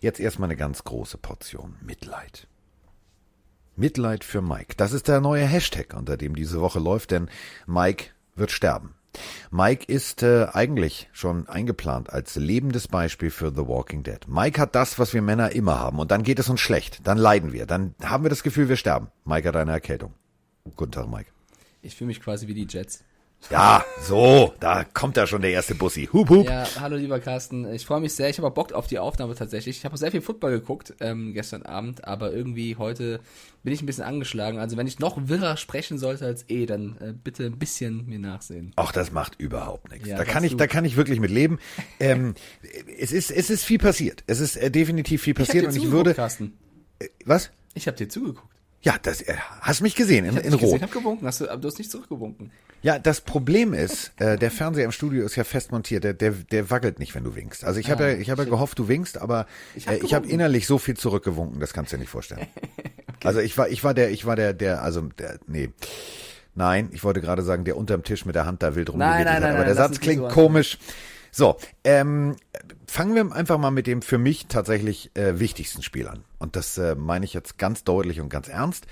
Jetzt erstmal eine ganz große Portion Mitleid. Mitleid für Mike. Das ist der neue Hashtag, unter dem diese Woche läuft, denn Mike wird sterben. Mike ist äh, eigentlich schon eingeplant als lebendes Beispiel für The Walking Dead. Mike hat das, was wir Männer immer haben, und dann geht es uns schlecht, dann leiden wir, dann haben wir das Gefühl, wir sterben. Mike hat eine Erkältung. Guten Tag, Mike. Ich fühle mich quasi wie die Jets. Ja, so, da kommt da schon der erste Bussi. Hup, hup. Ja, hallo lieber Carsten. Ich freue mich sehr. Ich habe Bock auf die Aufnahme tatsächlich. Ich habe sehr viel Football geguckt ähm, gestern Abend, aber irgendwie heute bin ich ein bisschen angeschlagen. Also wenn ich noch wirrer sprechen sollte als eh, dann äh, bitte ein bisschen mir nachsehen. Ach, das macht überhaupt nichts. Ja, da kann ich, da kann ich wirklich mit leben. ähm, es ist, es ist viel passiert. Es ist äh, definitiv viel passiert ich und ich würde. Carsten. Äh, was? Ich habe dir zugeguckt. Ja, das äh, hast mich gesehen in, ich in Rot. Ich habe gewunken, hast du, aber du hast nicht zurückgewunken. Ja, das Problem ist, äh, der Fernseher im Studio ist ja fest montiert, der, der, der wackelt nicht, wenn du winkst. Also ich ah, habe ja, ich habe ja gehofft, du winkst, aber ich habe äh, hab innerlich so viel zurückgewunken, das kannst du dir nicht vorstellen. okay. Also ich war, ich war der, ich war der, der, also der, nee. Nein, ich wollte gerade sagen, der unterm Tisch mit der Hand da wild rumgewedelt hat, aber der Satz klingt so komisch. So, ähm, fangen wir einfach mal mit dem für mich tatsächlich äh, wichtigsten Spiel an. Und das äh, meine ich jetzt ganz deutlich und ganz ernst.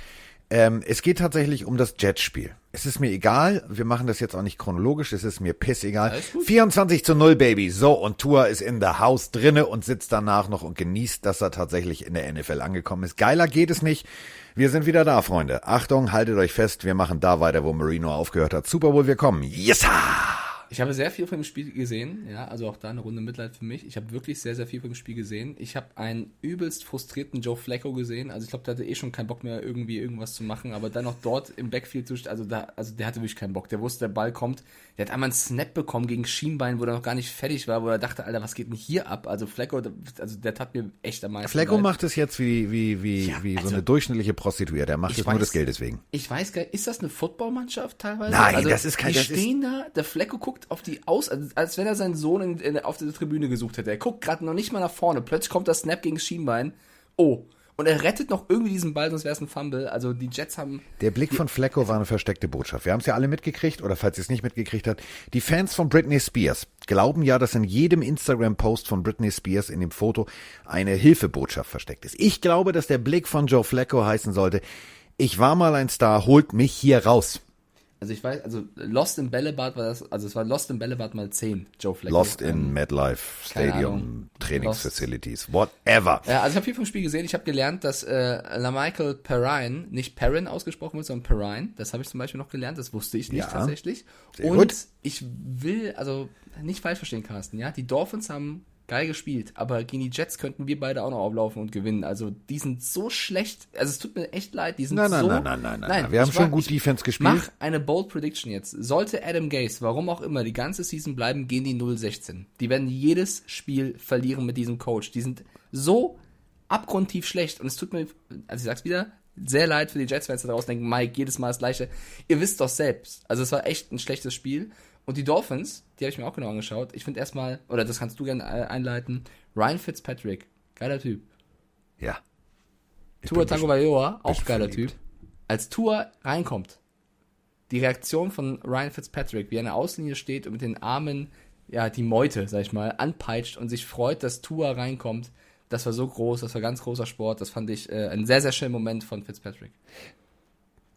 Ähm, es geht tatsächlich um das Jetspiel. Es ist mir egal, wir machen das jetzt auch nicht chronologisch, es ist mir pissegal. 24 zu 0, Baby. So, und Tour ist in der Haus drinne und sitzt danach noch und genießt, dass er tatsächlich in der NFL angekommen ist. Geiler geht es nicht. Wir sind wieder da, Freunde. Achtung, haltet euch fest, wir machen da weiter, wo Marino aufgehört hat. Super Bowl, wir kommen. Yes! -ha! Ich habe sehr viel von dem Spiel gesehen, ja, also auch da eine Runde Mitleid für mich. Ich habe wirklich sehr, sehr viel von dem Spiel gesehen. Ich habe einen übelst frustrierten Joe Flacco gesehen. Also ich glaube, der hatte eh schon keinen Bock mehr, irgendwie irgendwas zu machen, aber dann noch dort im Backfield zu also da, also der hatte wirklich keinen Bock. Der wusste, der Ball kommt. Der hat einmal einen Snap bekommen gegen Schienbein, wo er noch gar nicht fertig war, wo er dachte, Alter, was geht denn hier ab? Also Flacco, also der tat mir echt am meisten. Leid. macht es jetzt wie, wie, wie, ja, wie also, so eine durchschnittliche Prostituierte. Der macht es nur des Geldes wegen. Ich weiß gar nicht, ist das eine Footballmannschaft teilweise? Nein, also, das ist kein, die stehen da, der Flacco guckt auf die aus, also als wenn er seinen Sohn in, in, auf der Tribüne gesucht hätte. Er guckt gerade noch nicht mal nach vorne. Plötzlich kommt das Snap gegen Schienbein. Oh. Und er rettet noch irgendwie diesen Ball, sonst wäre es ein Fumble. Also die Jets haben. Der Blick von Flecko war eine versteckte Botschaft. Wir haben es ja alle mitgekriegt, oder falls ihr es nicht mitgekriegt habt, die Fans von Britney Spears glauben ja, dass in jedem Instagram-Post von Britney Spears in dem Foto eine Hilfebotschaft versteckt ist. Ich glaube, dass der Blick von Joe Flecko heißen sollte, ich war mal ein Star, holt mich hier raus. Also ich weiß, also Lost in Bällebad war das, also es war Lost in Bällebad mal 10, Joe Flacco. Lost in ähm, MetLife Stadium, Trainingsfacilities, whatever. Ja, also ich habe viel vom Spiel gesehen. Ich habe gelernt, dass äh, LaMichael Perrine nicht Perrin ausgesprochen wird, sondern Perrine. Das habe ich zum Beispiel noch gelernt, das wusste ich nicht ja, tatsächlich. Und gut. ich will, also nicht falsch verstehen, Carsten, ja, die Dolphins haben geil gespielt, aber gegen die Jets könnten wir beide auch noch auflaufen und gewinnen. Also die sind so schlecht, also es tut mir echt leid, die sind nein, nein, so... Nein, nein, nein, nein, nein. Wir haben schon gut Defense gespielt. Mach eine bold Prediction jetzt. Sollte Adam Gase, warum auch immer, die ganze Season bleiben, gehen die 0-16. Die werden jedes Spiel verlieren mit diesem Coach. Die sind so abgrundtief schlecht und es tut mir, also ich sag's wieder, sehr leid für die Jets-Fans da draußen denken, Mike, jedes Mal das gleiche. Ihr wisst doch selbst. Also es war echt ein schlechtes Spiel. Und die Dolphins, die habe ich mir auch genau angeschaut. Ich finde erstmal, oder das kannst du gerne einleiten, Ryan Fitzpatrick, geiler Typ. Ja. Tua Tango Vailoa, auch geiler verliebt. Typ. Als Tua reinkommt, die Reaktion von Ryan Fitzpatrick, wie er in der Außenlinie steht und mit den Armen, ja, die Meute, sag ich mal, anpeitscht und sich freut, dass Tua reinkommt, das war so groß, das war ganz großer Sport. Das fand ich äh, ein sehr, sehr schöner Moment von Fitzpatrick.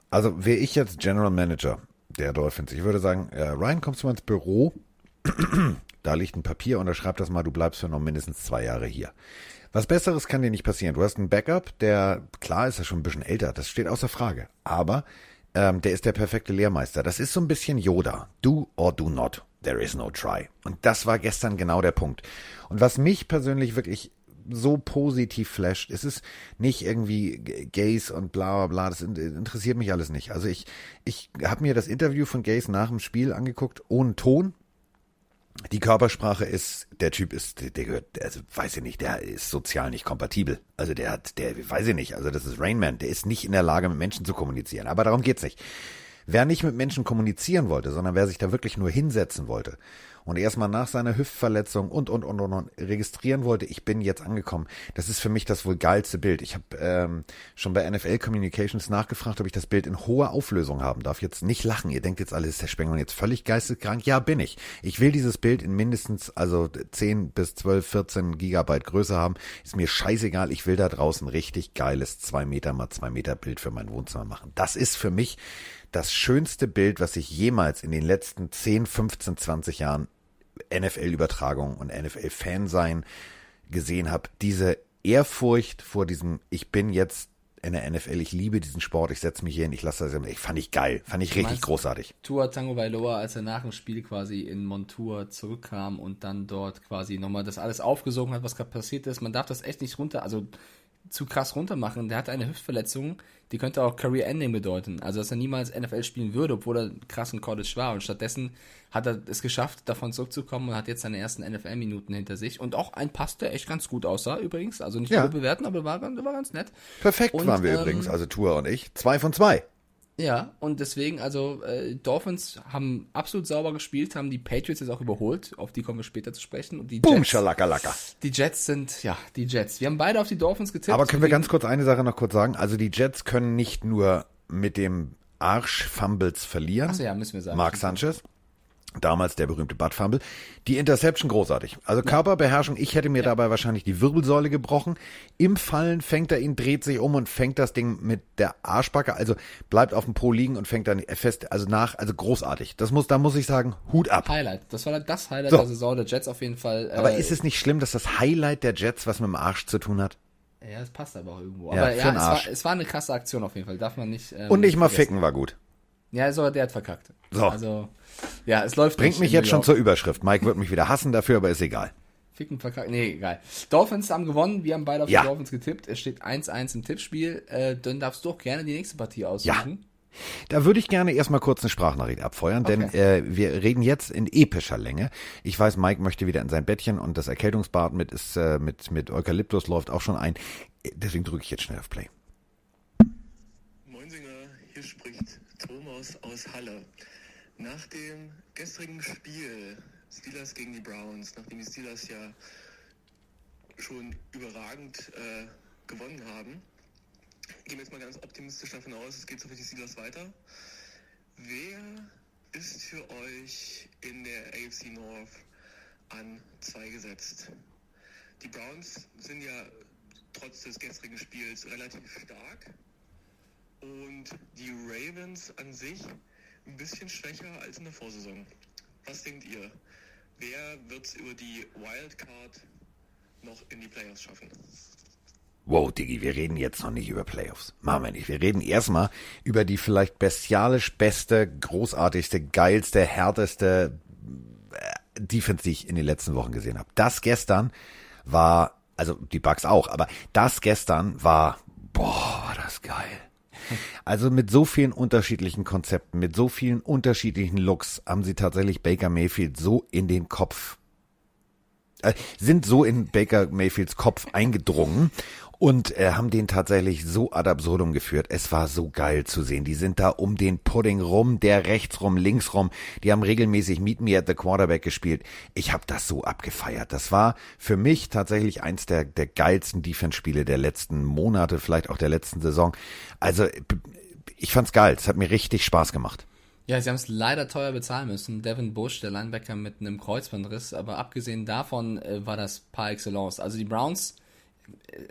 Also wäre ich jetzt General Manager der Dolphins, ich würde sagen, äh, Ryan, kommst du mal ins Büro? Da liegt ein Papier und da schreibt das mal, du bleibst für noch mindestens zwei Jahre hier. Was Besseres kann dir nicht passieren. Du hast einen Backup, der, klar ist er schon ein bisschen älter, das steht außer Frage. Aber ähm, der ist der perfekte Lehrmeister. Das ist so ein bisschen Yoda. Do or do not. There is no try. Und das war gestern genau der Punkt. Und was mich persönlich wirklich so positiv flasht, es ist nicht irgendwie Gays und bla bla bla, das interessiert mich alles nicht. Also ich, ich habe mir das Interview von Gays nach dem Spiel angeguckt, ohne Ton, die Körpersprache ist, der Typ ist, der gehört, also weiß ich nicht, der ist sozial nicht kompatibel. Also der hat, der, weiß ich nicht, also das ist Rainman, der ist nicht in der Lage, mit Menschen zu kommunizieren. Aber darum geht's nicht. Wer nicht mit Menschen kommunizieren wollte, sondern wer sich da wirklich nur hinsetzen wollte und erstmal nach seiner Hüftverletzung und, und, und, und, und registrieren wollte, ich bin jetzt angekommen. Das ist für mich das wohl geilste Bild. Ich habe ähm, schon bei NFL Communications nachgefragt, ob ich das Bild in hoher Auflösung haben darf. Jetzt nicht lachen. Ihr denkt jetzt alles, ist der Spengler jetzt völlig geisteskrank? Ja, bin ich. Ich will dieses Bild in mindestens, also 10 bis 12, 14 Gigabyte Größe haben. Ist mir scheißegal. Ich will da draußen richtig geiles 2 Meter mal 2 Meter Bild für mein Wohnzimmer machen. Das ist für mich das schönste Bild, was ich jemals in den letzten 10, 15, 20 Jahren NFL-Übertragung und NFL-Fan-Sein gesehen habe. Diese Ehrfurcht vor diesem, ich bin jetzt in der NFL, ich liebe diesen Sport, ich setze mich hier hin, ich lasse das, ich fand ich geil, fand ich richtig großartig. Tua Tango Bailoa, als er nach dem Spiel quasi in Montour zurückkam und dann dort quasi nochmal das alles aufgesogen hat, was gerade passiert ist. Man darf das echt nicht runter, also zu krass runtermachen. Der hatte eine Hüftverletzung, die könnte auch Career Ending bedeuten. Also, dass er niemals NFL spielen würde, obwohl er krass in College war. Und stattdessen hat er es geschafft, davon zurückzukommen und hat jetzt seine ersten NFL-Minuten hinter sich. Und auch ein Pass, der echt ganz gut aussah, übrigens. Also nicht ja. bewerten, aber war, war ganz nett. Perfekt und, waren wir ähm, übrigens, also Tour und ich. Zwei von zwei. Ja, und deswegen, also äh, Dolphins haben absolut sauber gespielt, haben die Patriots jetzt auch überholt, auf die kommen wir später zu sprechen. Und die Boom, Jets, Schalakalaka. Die Jets sind, ja, die Jets. Wir haben beide auf die Dolphins getippt. Aber können wir ganz kurz eine Sache noch kurz sagen? Also die Jets können nicht nur mit dem Arsch Fumbles verlieren. Achso, ja, müssen wir sagen. Mark Sanchez. Damals der berühmte Bud Fumble. Die Interception großartig. Also Körperbeherrschung, ich hätte mir ja. dabei wahrscheinlich die Wirbelsäule gebrochen. Im Fallen fängt er ihn, dreht sich um und fängt das Ding mit der Arschbacke, also bleibt auf dem Po liegen und fängt dann fest, also nach, also großartig. Das muss, da muss ich sagen, Hut ab. Highlight. Das war das Highlight so. der Saison der Jets auf jeden Fall. Äh, aber ist es nicht schlimm, dass das Highlight der Jets was mit dem Arsch zu tun hat? Ja, das passt aber auch irgendwo. Ja, aber ja, es war, es war, eine krasse Aktion auf jeden Fall. Darf man nicht. Ähm, und nicht mal vergessen. ficken war gut. Ja, also der hat verkackt. So. Also, ja, es läuft Bringt mich jetzt schon zur Überschrift. Mike wird mich wieder hassen dafür, aber ist egal. Ficken verkackt. Nee, egal. Dolphins haben gewonnen. Wir haben beide auf ja. die Dolphins getippt. Es steht 1-1 im Tippspiel. Äh, dann darfst du auch gerne die nächste Partie aussuchen. Ja. Da würde ich gerne erstmal kurz eine Sprachnachricht abfeuern, okay. denn äh, wir reden jetzt in epischer Länge. Ich weiß, Mike möchte wieder in sein Bettchen und das Erkältungsbad mit, ist, äh, mit, mit Eukalyptus läuft auch schon ein. Deswegen drücke ich jetzt schnell auf Play. Moinsinger, hier spricht Thomas aus Halle. Nach dem gestrigen Spiel Steelers gegen die Browns, nachdem die Steelers ja schon überragend äh, gewonnen haben, gehen wir jetzt mal ganz optimistisch davon aus, es geht so für die Steelers weiter. Wer ist für euch in der AFC North an zwei gesetzt? Die Browns sind ja trotz des gestrigen Spiels relativ stark und die Ravens an sich ein bisschen schwächer als in der Vorsaison. Was denkt ihr? Wer wird es über die Wildcard noch in die Playoffs schaffen? Wow, Diggi, wir reden jetzt noch nicht über Playoffs. Machen wir nicht. Wir reden erstmal über die vielleicht bestialisch beste, großartigste, geilste, härteste äh, Defense, die ich in den letzten Wochen gesehen habe. Das gestern war, also die Bugs auch, aber das gestern war, boah, war das geil. Also mit so vielen unterschiedlichen Konzepten, mit so vielen unterschiedlichen Looks haben sie tatsächlich Baker Mayfield so in den Kopf, äh, sind so in Baker Mayfields Kopf eingedrungen und äh, haben den tatsächlich so ad absurdum geführt. Es war so geil zu sehen. Die sind da um den Pudding rum, der rechts rum, links rum. Die haben regelmäßig Meet Me at the Quarterback gespielt. Ich habe das so abgefeiert. Das war für mich tatsächlich eins der, der geilsten Defense-Spiele der letzten Monate, vielleicht auch der letzten Saison. Also ich fand's geil. Es hat mir richtig Spaß gemacht. Ja, sie haben es leider teuer bezahlen müssen. Devin Bush, der Linebacker mit einem Kreuzbandriss, aber abgesehen davon äh, war das par excellence. Also die Browns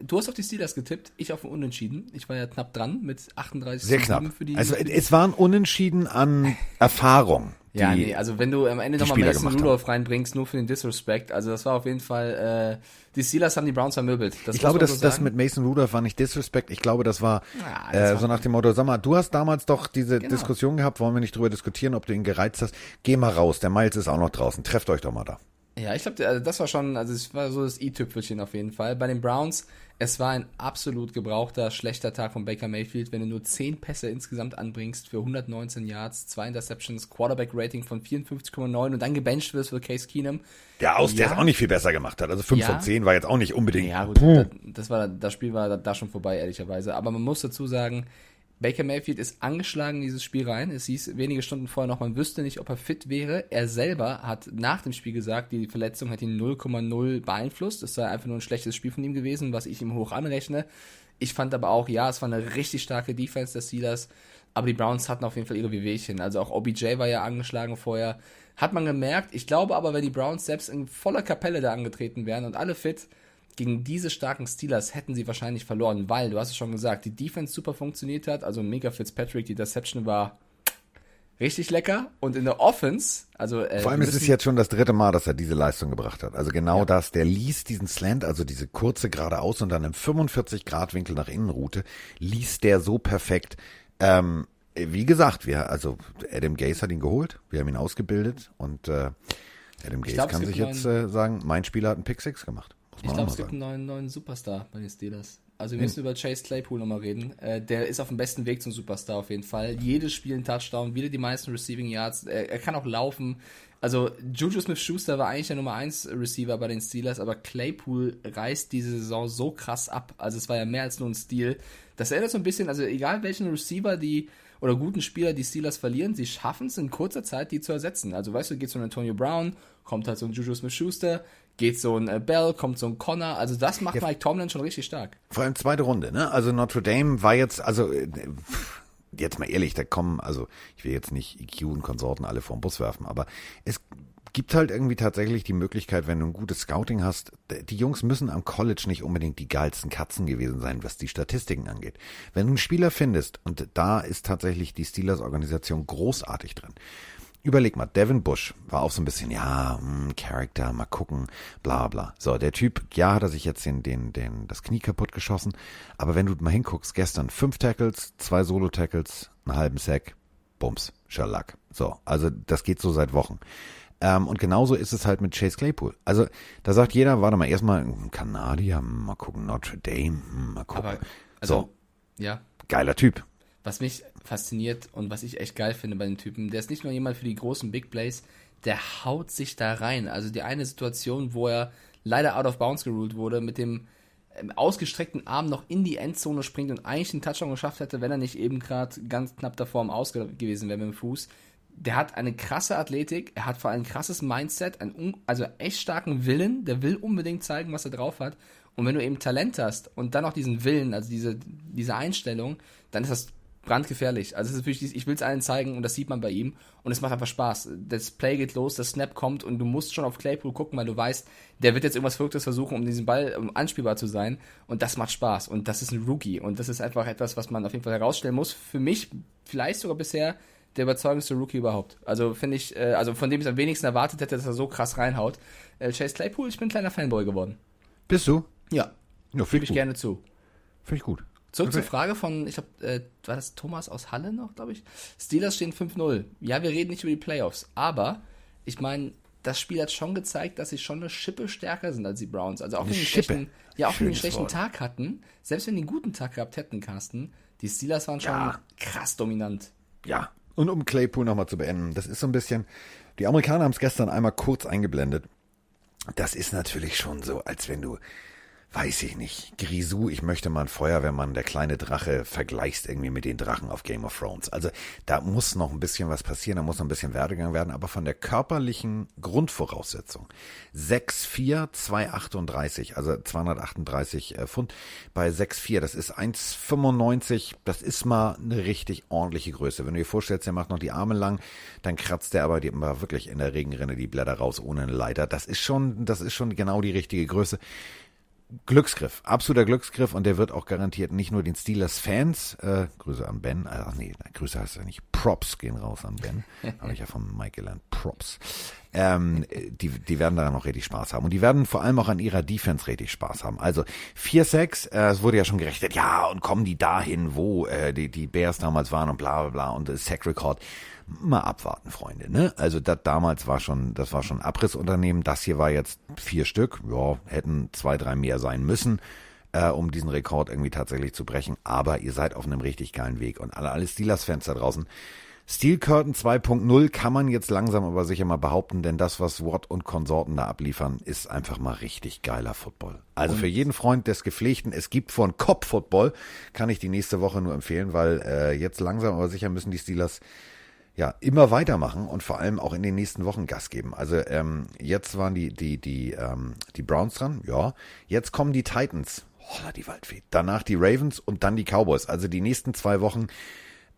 Du hast auf die Steelers getippt, ich auf ein Unentschieden. Ich war ja knapp dran mit 38 Sehr knapp. Für die, also es waren Unentschieden an Erfahrung. ja, nee, also wenn du am Ende nochmal Mason Rudolph reinbringst, nur für den Disrespect, also das war auf jeden Fall, äh, die Steelers haben die Browns vermöbelt. Das ich glaube, dass so das mit Mason Rudolph war nicht Disrespect, ich glaube, das war ja, das äh, so nach dem Motto, sag mal, du hast damals doch diese genau. Diskussion gehabt, wollen wir nicht drüber diskutieren, ob du ihn gereizt hast, geh mal raus, der Miles ist auch noch draußen, trefft euch doch mal da. Ja, ich glaube, also das war schon, also es war so das i-Tüpfelchen auf jeden Fall. Bei den Browns, es war ein absolut gebrauchter, schlechter Tag von Baker Mayfield, wenn du nur 10 Pässe insgesamt anbringst für 119 Yards, 2 Interceptions, Quarterback-Rating von 54,9 und dann gebencht wirst für Case Keenum. Der aus, ja. der es auch nicht viel besser gemacht hat. Also 5 ja. von 10 war jetzt auch nicht unbedingt. Ja, gut, das, das, war, das Spiel war da schon vorbei, ehrlicherweise. Aber man muss dazu sagen, Baker Mayfield ist angeschlagen in dieses Spiel rein. Es hieß wenige Stunden vorher noch, man wüsste nicht, ob er fit wäre. Er selber hat nach dem Spiel gesagt, die Verletzung hat ihn 0,0 beeinflusst. Es sei einfach nur ein schlechtes Spiel von ihm gewesen, was ich ihm hoch anrechne. Ich fand aber auch, ja, es war eine richtig starke Defense der Steelers, aber die Browns hatten auf jeden Fall ihre Wehwehchen. Also auch OBJ war ja angeschlagen vorher. Hat man gemerkt. Ich glaube aber, wenn die Browns selbst in voller Kapelle da angetreten wären und alle fit, gegen diese starken Steelers hätten sie wahrscheinlich verloren, weil, du hast es schon gesagt, die Defense super funktioniert hat. Also Mega Fitzpatrick, die Deception war richtig lecker. Und in der Offense, also. Äh, Vor allem ist es jetzt schon das dritte Mal, dass er diese Leistung gebracht hat. Also genau ja. das. Der ließ diesen Slant, also diese kurze geradeaus und dann im 45-Grad-Winkel nach innen Route, ließ der so perfekt. Ähm, wie gesagt, wir, also Adam Gase hat ihn geholt, wir haben ihn ausgebildet und äh, Adam Gase glaub, kann sich jetzt äh, sagen, mein Spieler hat einen Pick 6 gemacht. Ich glaube, es gibt einen neuen, neuen Superstar bei den Steelers. Also wir müssen hm. über Chase Claypool nochmal reden. Äh, der ist auf dem besten Weg zum Superstar auf jeden Fall. Jedes Spiel ein Touchdown, wieder die meisten Receiving Yards. Er, er kann auch laufen. Also Juju Smith-Schuster war eigentlich der Nummer 1 Receiver bei den Steelers, aber Claypool reißt diese Saison so krass ab. Also es war ja mehr als nur ein Stil. Das erinnert so ein bisschen, also egal welchen Receiver die oder guten Spieler die Steelers verlieren, sie schaffen es in kurzer Zeit, die zu ersetzen. Also weißt du, geht so ein Antonio Brown, kommt halt so ein Juju Smith-Schuster, geht so ein äh, Bell, kommt so ein Connor. Also das macht ja. Mike Tomlin schon richtig stark. Vor allem zweite Runde, ne? Also Notre Dame war jetzt, also äh, jetzt mal ehrlich, da kommen, also ich will jetzt nicht EQ und Konsorten alle vom Bus werfen, aber es gibt halt irgendwie tatsächlich die Möglichkeit, wenn du ein gutes Scouting hast, die Jungs müssen am College nicht unbedingt die geilsten Katzen gewesen sein, was die Statistiken angeht. Wenn du einen Spieler findest, und da ist tatsächlich die Steelers-Organisation großartig drin, Überleg mal, Devin Bush war auch so ein bisschen, ja, mh, hm, Character, mal gucken, bla bla. So, der Typ, ja, hat er sich jetzt den, den, den, das Knie kaputt geschossen. Aber wenn du mal hinguckst, gestern fünf Tackles, zwei Solo-Tackles, einen halben Sack, Bums, Sherlock. So, also das geht so seit Wochen. Ähm, und genauso ist es halt mit Chase Claypool. Also da sagt jeder, warte mal, erstmal hm, Kanadier, hm, mal gucken, Notre Dame, mal gucken. Aber, also, so, ja. Geiler Typ was mich fasziniert und was ich echt geil finde bei den Typen, der ist nicht nur jemand für die großen Big Plays, der haut sich da rein. Also die eine Situation, wo er leider out of bounds geruled wurde, mit dem ähm, ausgestreckten Arm noch in die Endzone springt und eigentlich einen Touchdown geschafft hätte, wenn er nicht eben gerade ganz knapp davor am Aus gewesen wäre mit dem Fuß. Der hat eine krasse Athletik, er hat vor allem ein krasses Mindset, einen also echt starken Willen, der will unbedingt zeigen, was er drauf hat. Und wenn du eben Talent hast und dann noch diesen Willen, also diese, diese Einstellung, dann ist das brandgefährlich. Also es ist wirklich, ich will es allen zeigen und das sieht man bei ihm und es macht einfach Spaß. Das Play geht los, das Snap kommt und du musst schon auf Claypool gucken, weil du weißt, der wird jetzt irgendwas Verrücktes versuchen, um diesen Ball um anspielbar zu sein und das macht Spaß und das ist ein Rookie und das ist einfach etwas, was man auf jeden Fall herausstellen muss. Für mich vielleicht sogar bisher der überzeugendste Rookie überhaupt. Also finde ich, äh, also von dem ich am wenigsten erwartet hätte, dass er so krass reinhaut. Äh, Chase Claypool, ich bin ein kleiner Fanboy geworden. Bist du? Ja. Ja, finde ich gerne zu. Finde ich gut. Zurück okay. zur Frage von, ich glaube, äh, war das Thomas aus Halle noch, glaube ich. Steelers stehen 5-0. Ja, wir reden nicht über die Playoffs, aber ich meine, das Spiel hat schon gezeigt, dass sie schon eine Schippe stärker sind als die Browns. Also auch wenn die schlechten, ja, auch wenn die einen schlechten Wort. Tag hatten, selbst wenn die einen guten Tag gehabt hätten, Carsten, die Steelers waren schon ja. krass dominant. Ja. Und um Claypool nochmal zu beenden, das ist so ein bisschen, die Amerikaner haben es gestern einmal kurz eingeblendet. Das ist natürlich schon so, als wenn du weiß ich nicht, Grisou, ich möchte mal ein Feuerwehrmann, der kleine Drache, vergleichst irgendwie mit den Drachen auf Game of Thrones. Also da muss noch ein bisschen was passieren, da muss noch ein bisschen Werdegang werden, aber von der körperlichen Grundvoraussetzung 6'4, 238, also 238 äh, Pfund bei 6'4, das ist 1,95, das ist mal eine richtig ordentliche Größe. Wenn du dir vorstellst, der macht noch die Arme lang, dann kratzt der aber die, wirklich in der Regenrinne die Blätter raus ohne eine Leiter. Das ist schon, das ist schon genau die richtige Größe. Glücksgriff, absoluter Glücksgriff und der wird auch garantiert nicht nur den Steelers-Fans, äh, Grüße an Ben, ach nee, Grüße heißt ja nicht, Props gehen raus an Ben, habe ich ja von Mike gelernt, Props. Ähm, die, die werden da noch richtig Spaß haben und die werden vor allem auch an ihrer Defense richtig Spaß haben. Also 4-6, äh, es wurde ja schon gerechnet, ja und kommen die dahin, wo äh, die, die Bears damals waren und bla bla bla und das Sack-Record mal abwarten, Freunde. Ne? Also das damals war schon, das war schon Abrissunternehmen. Das hier war jetzt vier Stück. Ja, hätten zwei, drei mehr sein müssen, äh, um diesen Rekord irgendwie tatsächlich zu brechen. Aber ihr seid auf einem richtig geilen Weg. Und alle, alle Steelers-Fans da draußen, Steel Curtain 2.0 kann man jetzt langsam aber sicher mal behaupten, denn das, was Watt und Konsorten da abliefern, ist einfach mal richtig geiler Football. Also und für jeden Freund des Gepflegten, es gibt von Cop Football, kann ich die nächste Woche nur empfehlen, weil äh, jetzt langsam aber sicher müssen die Steelers ja immer weitermachen und vor allem auch in den nächsten Wochen Gas geben. Also ähm, jetzt waren die die die ähm, die Browns dran, ja. Jetzt kommen die Titans. Oh, die Waldfee. Danach die Ravens und dann die Cowboys. Also die nächsten zwei Wochen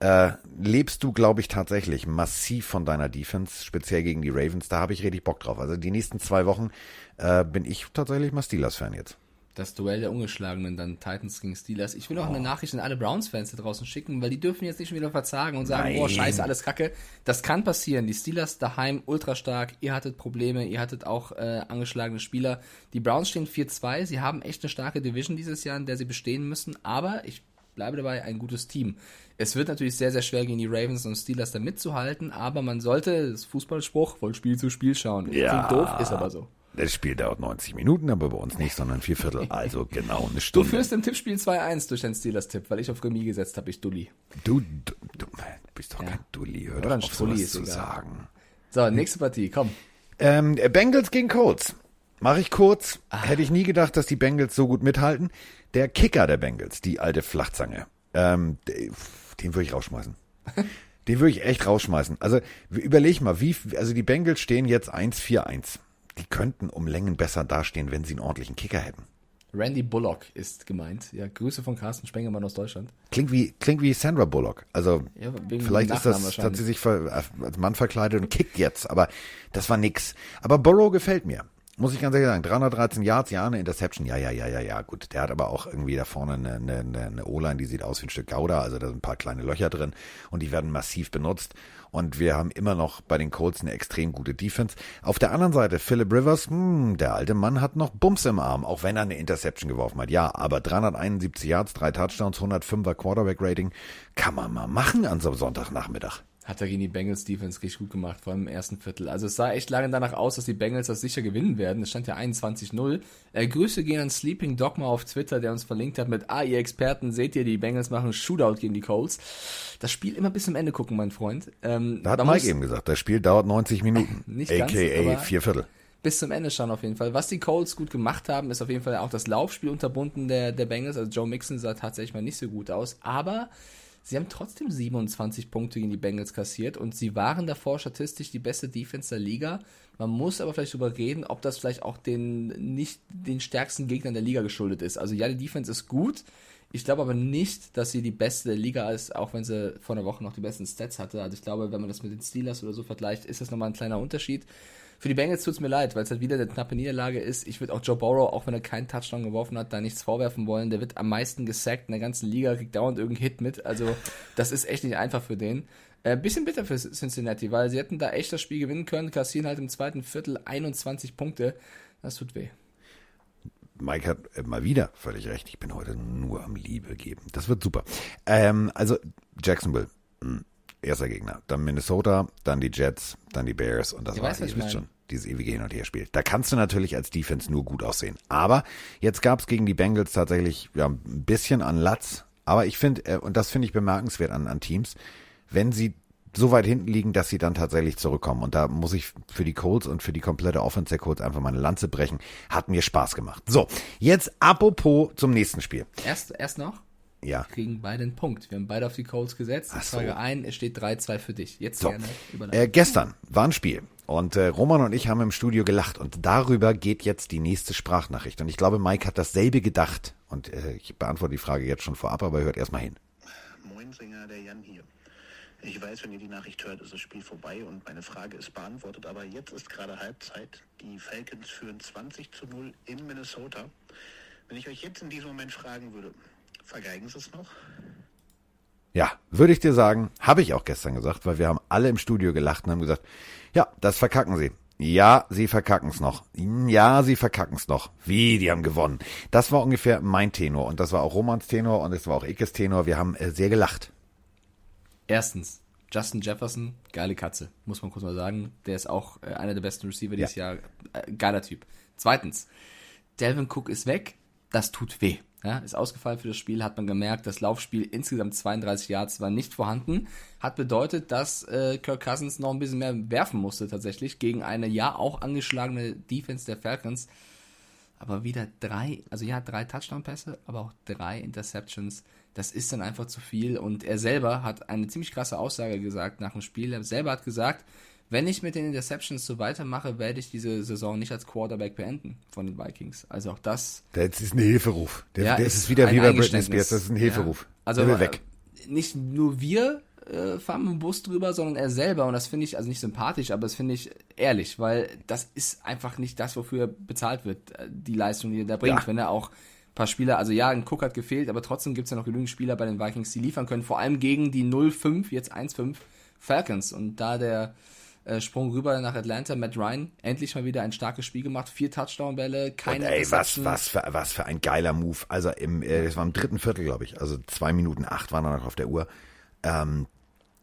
äh, lebst du, glaube ich, tatsächlich massiv von deiner Defense, speziell gegen die Ravens. Da habe ich richtig Bock drauf. Also die nächsten zwei Wochen äh, bin ich tatsächlich mal Steelers-Fan jetzt. Das Duell der Ungeschlagenen, dann Titans gegen Steelers. Ich will auch oh. eine Nachricht an alle Browns-Fans da draußen schicken, weil die dürfen jetzt nicht schon wieder verzagen und sagen, Nein. oh, scheiße, alles kacke. Das kann passieren. Die Steelers daheim ultra stark. Ihr hattet Probleme, ihr hattet auch äh, angeschlagene Spieler. Die Browns stehen 4-2. Sie haben echt eine starke Division dieses Jahr, in der sie bestehen müssen. Aber ich bleibe dabei, ein gutes Team. Es wird natürlich sehr, sehr schwer gegen die Ravens und Steelers da mitzuhalten, aber man sollte, das Fußballspruch, von Spiel zu Spiel schauen. Ja. Klingt doof, ist aber so. Das Spiel dauert 90 Minuten, aber bei uns nicht, sondern vier Viertel. Also genau eine Stunde. Du führst im Tippspiel 2-1 durch deinen Steelers-Tipp, weil ich auf Remis gesetzt habe, ich Dulli. Du, du, du bist doch ja. kein Dulli, hör doch auf sowas zu egal. sagen. So, nächste Partie, komm. Ähm, Bengals gegen Colts. Mache ich kurz. Ah. Hätte ich nie gedacht, dass die Bengals so gut mithalten. Der Kicker der Bengals, die alte Flachzange, ähm, den würde ich rausschmeißen. den würde ich echt rausschmeißen. Also überleg mal, wie, also die Bengals stehen jetzt 1-4-1. Die könnten um Längen besser dastehen, wenn sie einen ordentlichen Kicker hätten. Randy Bullock ist gemeint. Ja, Grüße von Carsten Spengemann aus Deutschland. Klingt wie, klingt wie Sandra Bullock. Also, ja, vielleicht ist das, hat sie sich als Mann verkleidet und kickt jetzt, aber das war nix. Aber Burrow gefällt mir. Muss ich ganz ehrlich sagen, 313 Yards, ja, eine Interception, ja, ja, ja, ja, ja, gut. Der hat aber auch irgendwie da vorne eine, eine, eine O-Line, die sieht aus wie ein Stück Gouda, also da sind ein paar kleine Löcher drin und die werden massiv benutzt. Und wir haben immer noch bei den Colts eine extrem gute Defense. Auf der anderen Seite, Philip Rivers, hm, der alte Mann hat noch Bums im Arm, auch wenn er eine Interception geworfen hat. Ja, aber 371 Yards, drei Touchdowns, 105er Quarterback-Rating, kann man mal machen an so einem Sonntagnachmittag hat er gegen die Bengals Defense richtig gut gemacht, vor allem im ersten Viertel. Also es sah echt lange danach aus, dass die Bengals das sicher gewinnen werden. Es stand ja 21-0. Äh, Grüße gehen an Sleeping Dogma auf Twitter, der uns verlinkt hat mit, ah, ihr Experten, seht ihr, die Bengals machen Shootout gegen die Colts. Das Spiel immer bis zum Ende gucken, mein Freund. Ähm, da hat Mike eben gesagt, das Spiel dauert 90 Minuten. Nicht AKA ganz, vier Viertel. Bis zum Ende schauen auf jeden Fall. Was die Colts gut gemacht haben, ist auf jeden Fall auch das Laufspiel unterbunden der, der Bengals. Also Joe Mixon sah tatsächlich mal nicht so gut aus. Aber Sie haben trotzdem 27 Punkte gegen die Bengals kassiert und sie waren davor statistisch die beste Defense der Liga. Man muss aber vielleicht darüber reden, ob das vielleicht auch den nicht den stärksten Gegnern der Liga geschuldet ist. Also ja, die Defense ist gut. Ich glaube aber nicht, dass sie die beste der Liga ist, auch wenn sie vor einer Woche noch die besten Stats hatte. Also ich glaube, wenn man das mit den Steelers oder so vergleicht, ist das nochmal ein kleiner Unterschied. Für die Bengals tut es mir leid, weil es halt wieder eine knappe Niederlage ist. Ich würde auch Joe Burrow, auch wenn er keinen Touchdown geworfen hat, da nichts vorwerfen wollen. Der wird am meisten gesackt in der ganzen Liga, kriegt dauernd irgendeinen Hit mit. Also das ist echt nicht einfach für den. Äh, bisschen bitter für Cincinnati, weil sie hätten da echt das Spiel gewinnen können, kassieren halt im zweiten Viertel 21 Punkte. Das tut weh. Mike hat äh, mal wieder völlig recht. Ich bin heute nur am Liebe geben. Das wird super. Ähm, also Jacksonville. Mh hm erster Gegner. Dann Minnesota, dann die Jets, dann die Bears und das war war's. Ihr wisst schon, dieses ewige Hin- und Her-Spiel. Da kannst du natürlich als Defense nur gut aussehen. Aber jetzt gab es gegen die Bengals tatsächlich ja, ein bisschen an Latz. Aber ich finde, äh, und das finde ich bemerkenswert an, an Teams, wenn sie so weit hinten liegen, dass sie dann tatsächlich zurückkommen. Und da muss ich für die Colts und für die komplette Offense der Colts einfach meine Lanze brechen. Hat mir Spaß gemacht. So, jetzt apropos zum nächsten Spiel. Erst, erst noch? Ja. kriegen beide einen Punkt. Wir haben beide auf die Colts gesetzt. Ich so. frage ein, es steht 3-2 für dich. Jetzt so. gerne äh, Gestern war ein Spiel und äh, Roman und ich haben im Studio gelacht und darüber geht jetzt die nächste Sprachnachricht. Und ich glaube, Mike hat dasselbe gedacht. Und äh, ich beantworte die Frage jetzt schon vorab, aber hört erstmal hin. Moin Sänger, der Jan hier. Ich weiß, wenn ihr die Nachricht hört, ist das Spiel vorbei und meine Frage ist beantwortet, aber jetzt ist gerade Halbzeit. Die Falcons führen 20 zu 0 in Minnesota. Wenn ich euch jetzt in diesem Moment fragen würde, Vergeigen Sie es noch? Ja, würde ich dir sagen, habe ich auch gestern gesagt, weil wir haben alle im Studio gelacht und haben gesagt, ja, das verkacken sie. Ja, sie verkacken es noch. Ja, sie verkacken es noch. Wie, die haben gewonnen. Das war ungefähr mein Tenor und das war auch Romans Tenor und es war auch Ikes Tenor. Wir haben äh, sehr gelacht. Erstens, Justin Jefferson, geile Katze, muss man kurz mal sagen. Der ist auch äh, einer der besten Receiver dieses ja. Jahr. Äh, geiler Typ. Zweitens, Delvin Cook ist weg. Das tut weh. Ja, ist ausgefallen für das Spiel, hat man gemerkt, das Laufspiel insgesamt 32 Yards war nicht vorhanden. Hat bedeutet, dass äh, Kirk Cousins noch ein bisschen mehr werfen musste tatsächlich gegen eine ja auch angeschlagene Defense der Falcons. Aber wieder drei, also ja, drei Touchdown-Pässe, aber auch drei Interceptions. Das ist dann einfach zu viel. Und er selber hat eine ziemlich krasse Aussage gesagt nach dem Spiel. Er selber hat gesagt, wenn ich mit den Interceptions so weitermache, werde ich diese Saison nicht als Quarterback beenden von den Vikings. Also auch das. Das ist ein Hilferuf. Der, ja, das ist wieder wie bei Britney Spears. Das ist ein Hilferuf. Ja. Also der weg. Äh, nicht nur wir äh, fahren mit dem Bus drüber, sondern er selber. Und das finde ich also nicht sympathisch, aber das finde ich ehrlich, weil das ist einfach nicht das, wofür er bezahlt wird, äh, die Leistung, die er da bringt. Ja. Wenn er auch ein paar Spieler, also ja, ein Cook hat gefehlt, aber trotzdem gibt es ja noch genügend Spieler bei den Vikings, die liefern können. Vor allem gegen die 0-5, jetzt 1-5 Falcons. Und da der äh, Sprung rüber nach Atlanta. Matt Ryan, endlich mal wieder ein starkes Spiel gemacht. Vier Touchdown-Bälle, keine Und ey, was, was, für, was für ein geiler Move. Also im, äh, das war im dritten Viertel, glaube ich. Also zwei Minuten acht waren noch auf der Uhr. Ähm,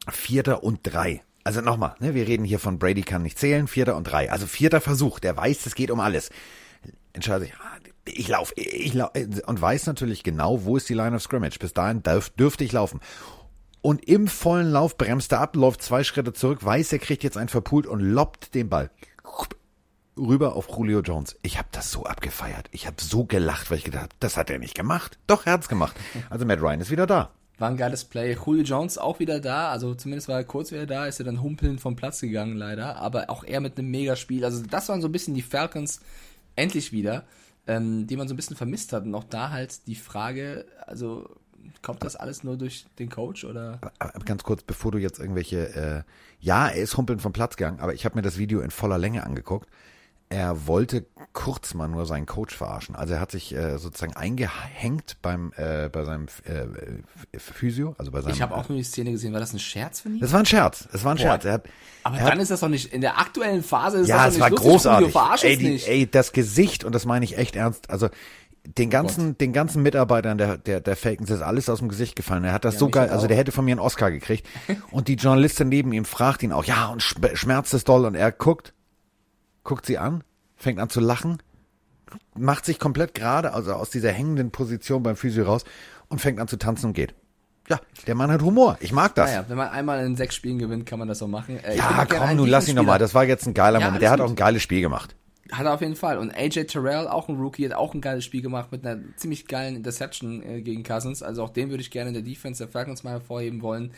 Vierter und drei. Also nochmal, ne, wir reden hier von Brady kann nicht zählen, Vierter und drei. Also vierter Versuch, der weiß, es geht um alles. Entscheidet sich, ah, ich laufe, ich lauf, und weiß natürlich genau, wo ist die Line of Scrimmage. Bis dahin dürf, dürfte ich laufen und im vollen Lauf bremst er ab, läuft zwei Schritte zurück, weiß, er kriegt jetzt einen verpult und lobt den Ball rüber auf Julio Jones. Ich habe das so abgefeiert. Ich habe so gelacht, weil ich gedacht habe, das hat er nicht gemacht. Doch, er hat's gemacht. Also Matt Ryan ist wieder da. War ein geiles Play. Julio Jones auch wieder da. Also zumindest war er kurz wieder da, ist er dann humpeln vom Platz gegangen leider. Aber auch er mit einem Megaspiel. Also das waren so ein bisschen die Falcons endlich wieder, ähm, die man so ein bisschen vermisst hat. Und auch da halt die Frage, also Kommt das alles nur durch den Coach oder? Ganz kurz, bevor du jetzt irgendwelche, äh, ja, er ist humpelnd vom Platz gegangen, aber ich habe mir das Video in voller Länge angeguckt. Er wollte kurz mal nur seinen Coach verarschen. Also er hat sich äh, sozusagen eingehängt beim äh, bei seinem äh, Physio, also bei seinem. Ich habe auch nur die Szene gesehen. War das ein Scherz von ihm? Das war ein Scherz. Das war ein Boah. Scherz. Hat, aber dann hat, ist das doch nicht in der aktuellen Phase. Ist ja, das es war lustig. großartig. Ey, die, ey, das Gesicht und das meine ich echt ernst. Also den ganzen, Gott. den ganzen Mitarbeitern der, der, der Falcons ist alles aus dem Gesicht gefallen. Er hat das ja, so geil, also der hätte von mir einen Oscar gekriegt. und die Journalistin neben ihm fragt ihn auch, ja, und schmerzt es doll. Und er guckt, guckt sie an, fängt an zu lachen, macht sich komplett gerade, also aus dieser hängenden Position beim Physio raus und fängt an zu tanzen und geht. Ja, der Mann hat Humor. Ich mag das. Naja, wenn man einmal in sechs Spielen gewinnt, kann man das auch machen. Äh, ja, komm, nun lass ihn nochmal. Das war jetzt ein geiler ja, Moment. Der hat auch ein geiles Spiel gemacht. Hat er auf jeden Fall. Und AJ Terrell, auch ein Rookie, hat auch ein geiles Spiel gemacht mit einer ziemlich geilen Interception äh, gegen Cousins. Also auch den würde ich gerne in der Defense der Falcons mal hervorheben wollen.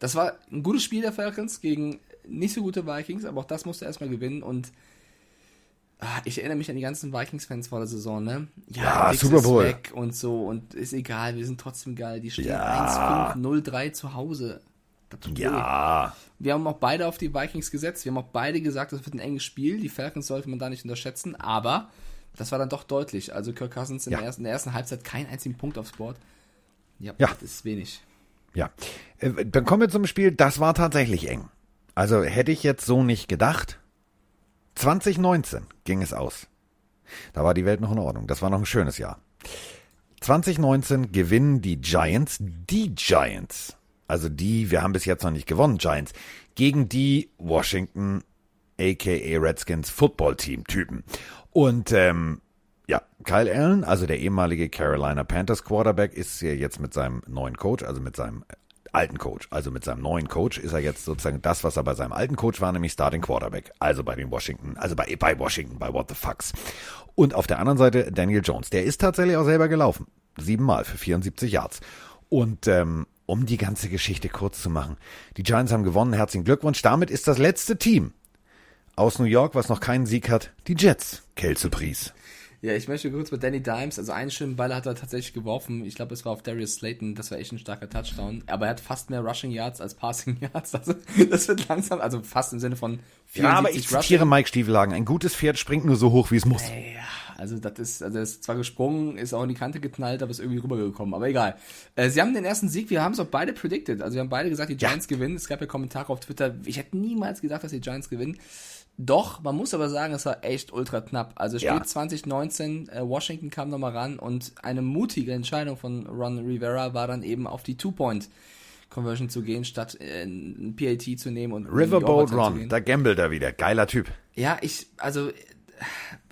Das war ein gutes Spiel der Falcons gegen nicht so gute Vikings, aber auch das musste er erstmal gewinnen. Und ah, ich erinnere mich an die ganzen Vikings-Fans vor der Saison, ne? Ja, ja Super Bowl. weg und so. Und ist egal, wir sind trotzdem geil. Die stehen ja. 1-5-0-3 zu Hause. Ja. Wir haben auch beide auf die Vikings gesetzt. Wir haben auch beide gesagt, das wird ein enges Spiel. Die Falcons sollte man da nicht unterschätzen. Aber das war dann doch deutlich. Also Kirk Cousins in, ja. der, ersten, in der ersten Halbzeit keinen einzigen Punkt aufs Board. Ja, ja. das ist wenig. Ja. Äh, dann kommen wir zum Spiel. Das war tatsächlich eng. Also hätte ich jetzt so nicht gedacht. 2019 ging es aus. Da war die Welt noch in Ordnung. Das war noch ein schönes Jahr. 2019 gewinnen die Giants, die Giants, also die, wir haben bis jetzt noch nicht gewonnen, Giants, gegen die Washington, aka Redskins Football Team Typen. Und ähm, ja, Kyle Allen, also der ehemalige Carolina Panthers Quarterback, ist hier jetzt mit seinem neuen Coach, also mit seinem alten Coach, also mit seinem neuen Coach ist er jetzt sozusagen das, was er bei seinem alten Coach war, nämlich Starting Quarterback, also bei den Washington, also bei, bei Washington, bei What the Fucks. Und auf der anderen Seite Daniel Jones, der ist tatsächlich auch selber gelaufen. Siebenmal für 74 Yards. Und ähm, um die ganze Geschichte kurz zu machen. Die Giants haben gewonnen, herzlichen Glückwunsch. Damit ist das letzte Team aus New York, was noch keinen Sieg hat, die Jets. Kelsey-Pries. Ja, ich möchte kurz mit Danny Dimes, also einen schönen Ball hat er tatsächlich geworfen. Ich glaube, es war auf Darius Slayton, das war echt ein starker Touchdown. Aber er hat fast mehr Rushing Yards als Passing Yards. Also das wird langsam, also fast im Sinne von 74 Ja, aber ich zitiere Mike Stiefelhagen. Ein gutes Pferd springt nur so hoch, wie es muss. Ja, also das ist, also das ist zwar gesprungen, ist auch in die Kante geknallt, aber ist irgendwie rübergekommen. Aber egal. Äh, sie haben den ersten Sieg, wir haben es auch beide predicted. Also wir haben beide gesagt, die Giants ja. gewinnen. Es gab ja Kommentare auf Twitter. Ich hätte niemals gedacht, dass die Giants gewinnen. Doch, man muss aber sagen, es war echt ultra knapp. Also Spiel ja. 2019, äh, Washington kam nochmal ran und eine mutige Entscheidung von Ron Rivera war dann eben auf die Two-Point. Conversion zu gehen, statt äh, ein PAT zu nehmen und Riverboat Ron, da gambelt er wieder, geiler Typ. Ja, ich, also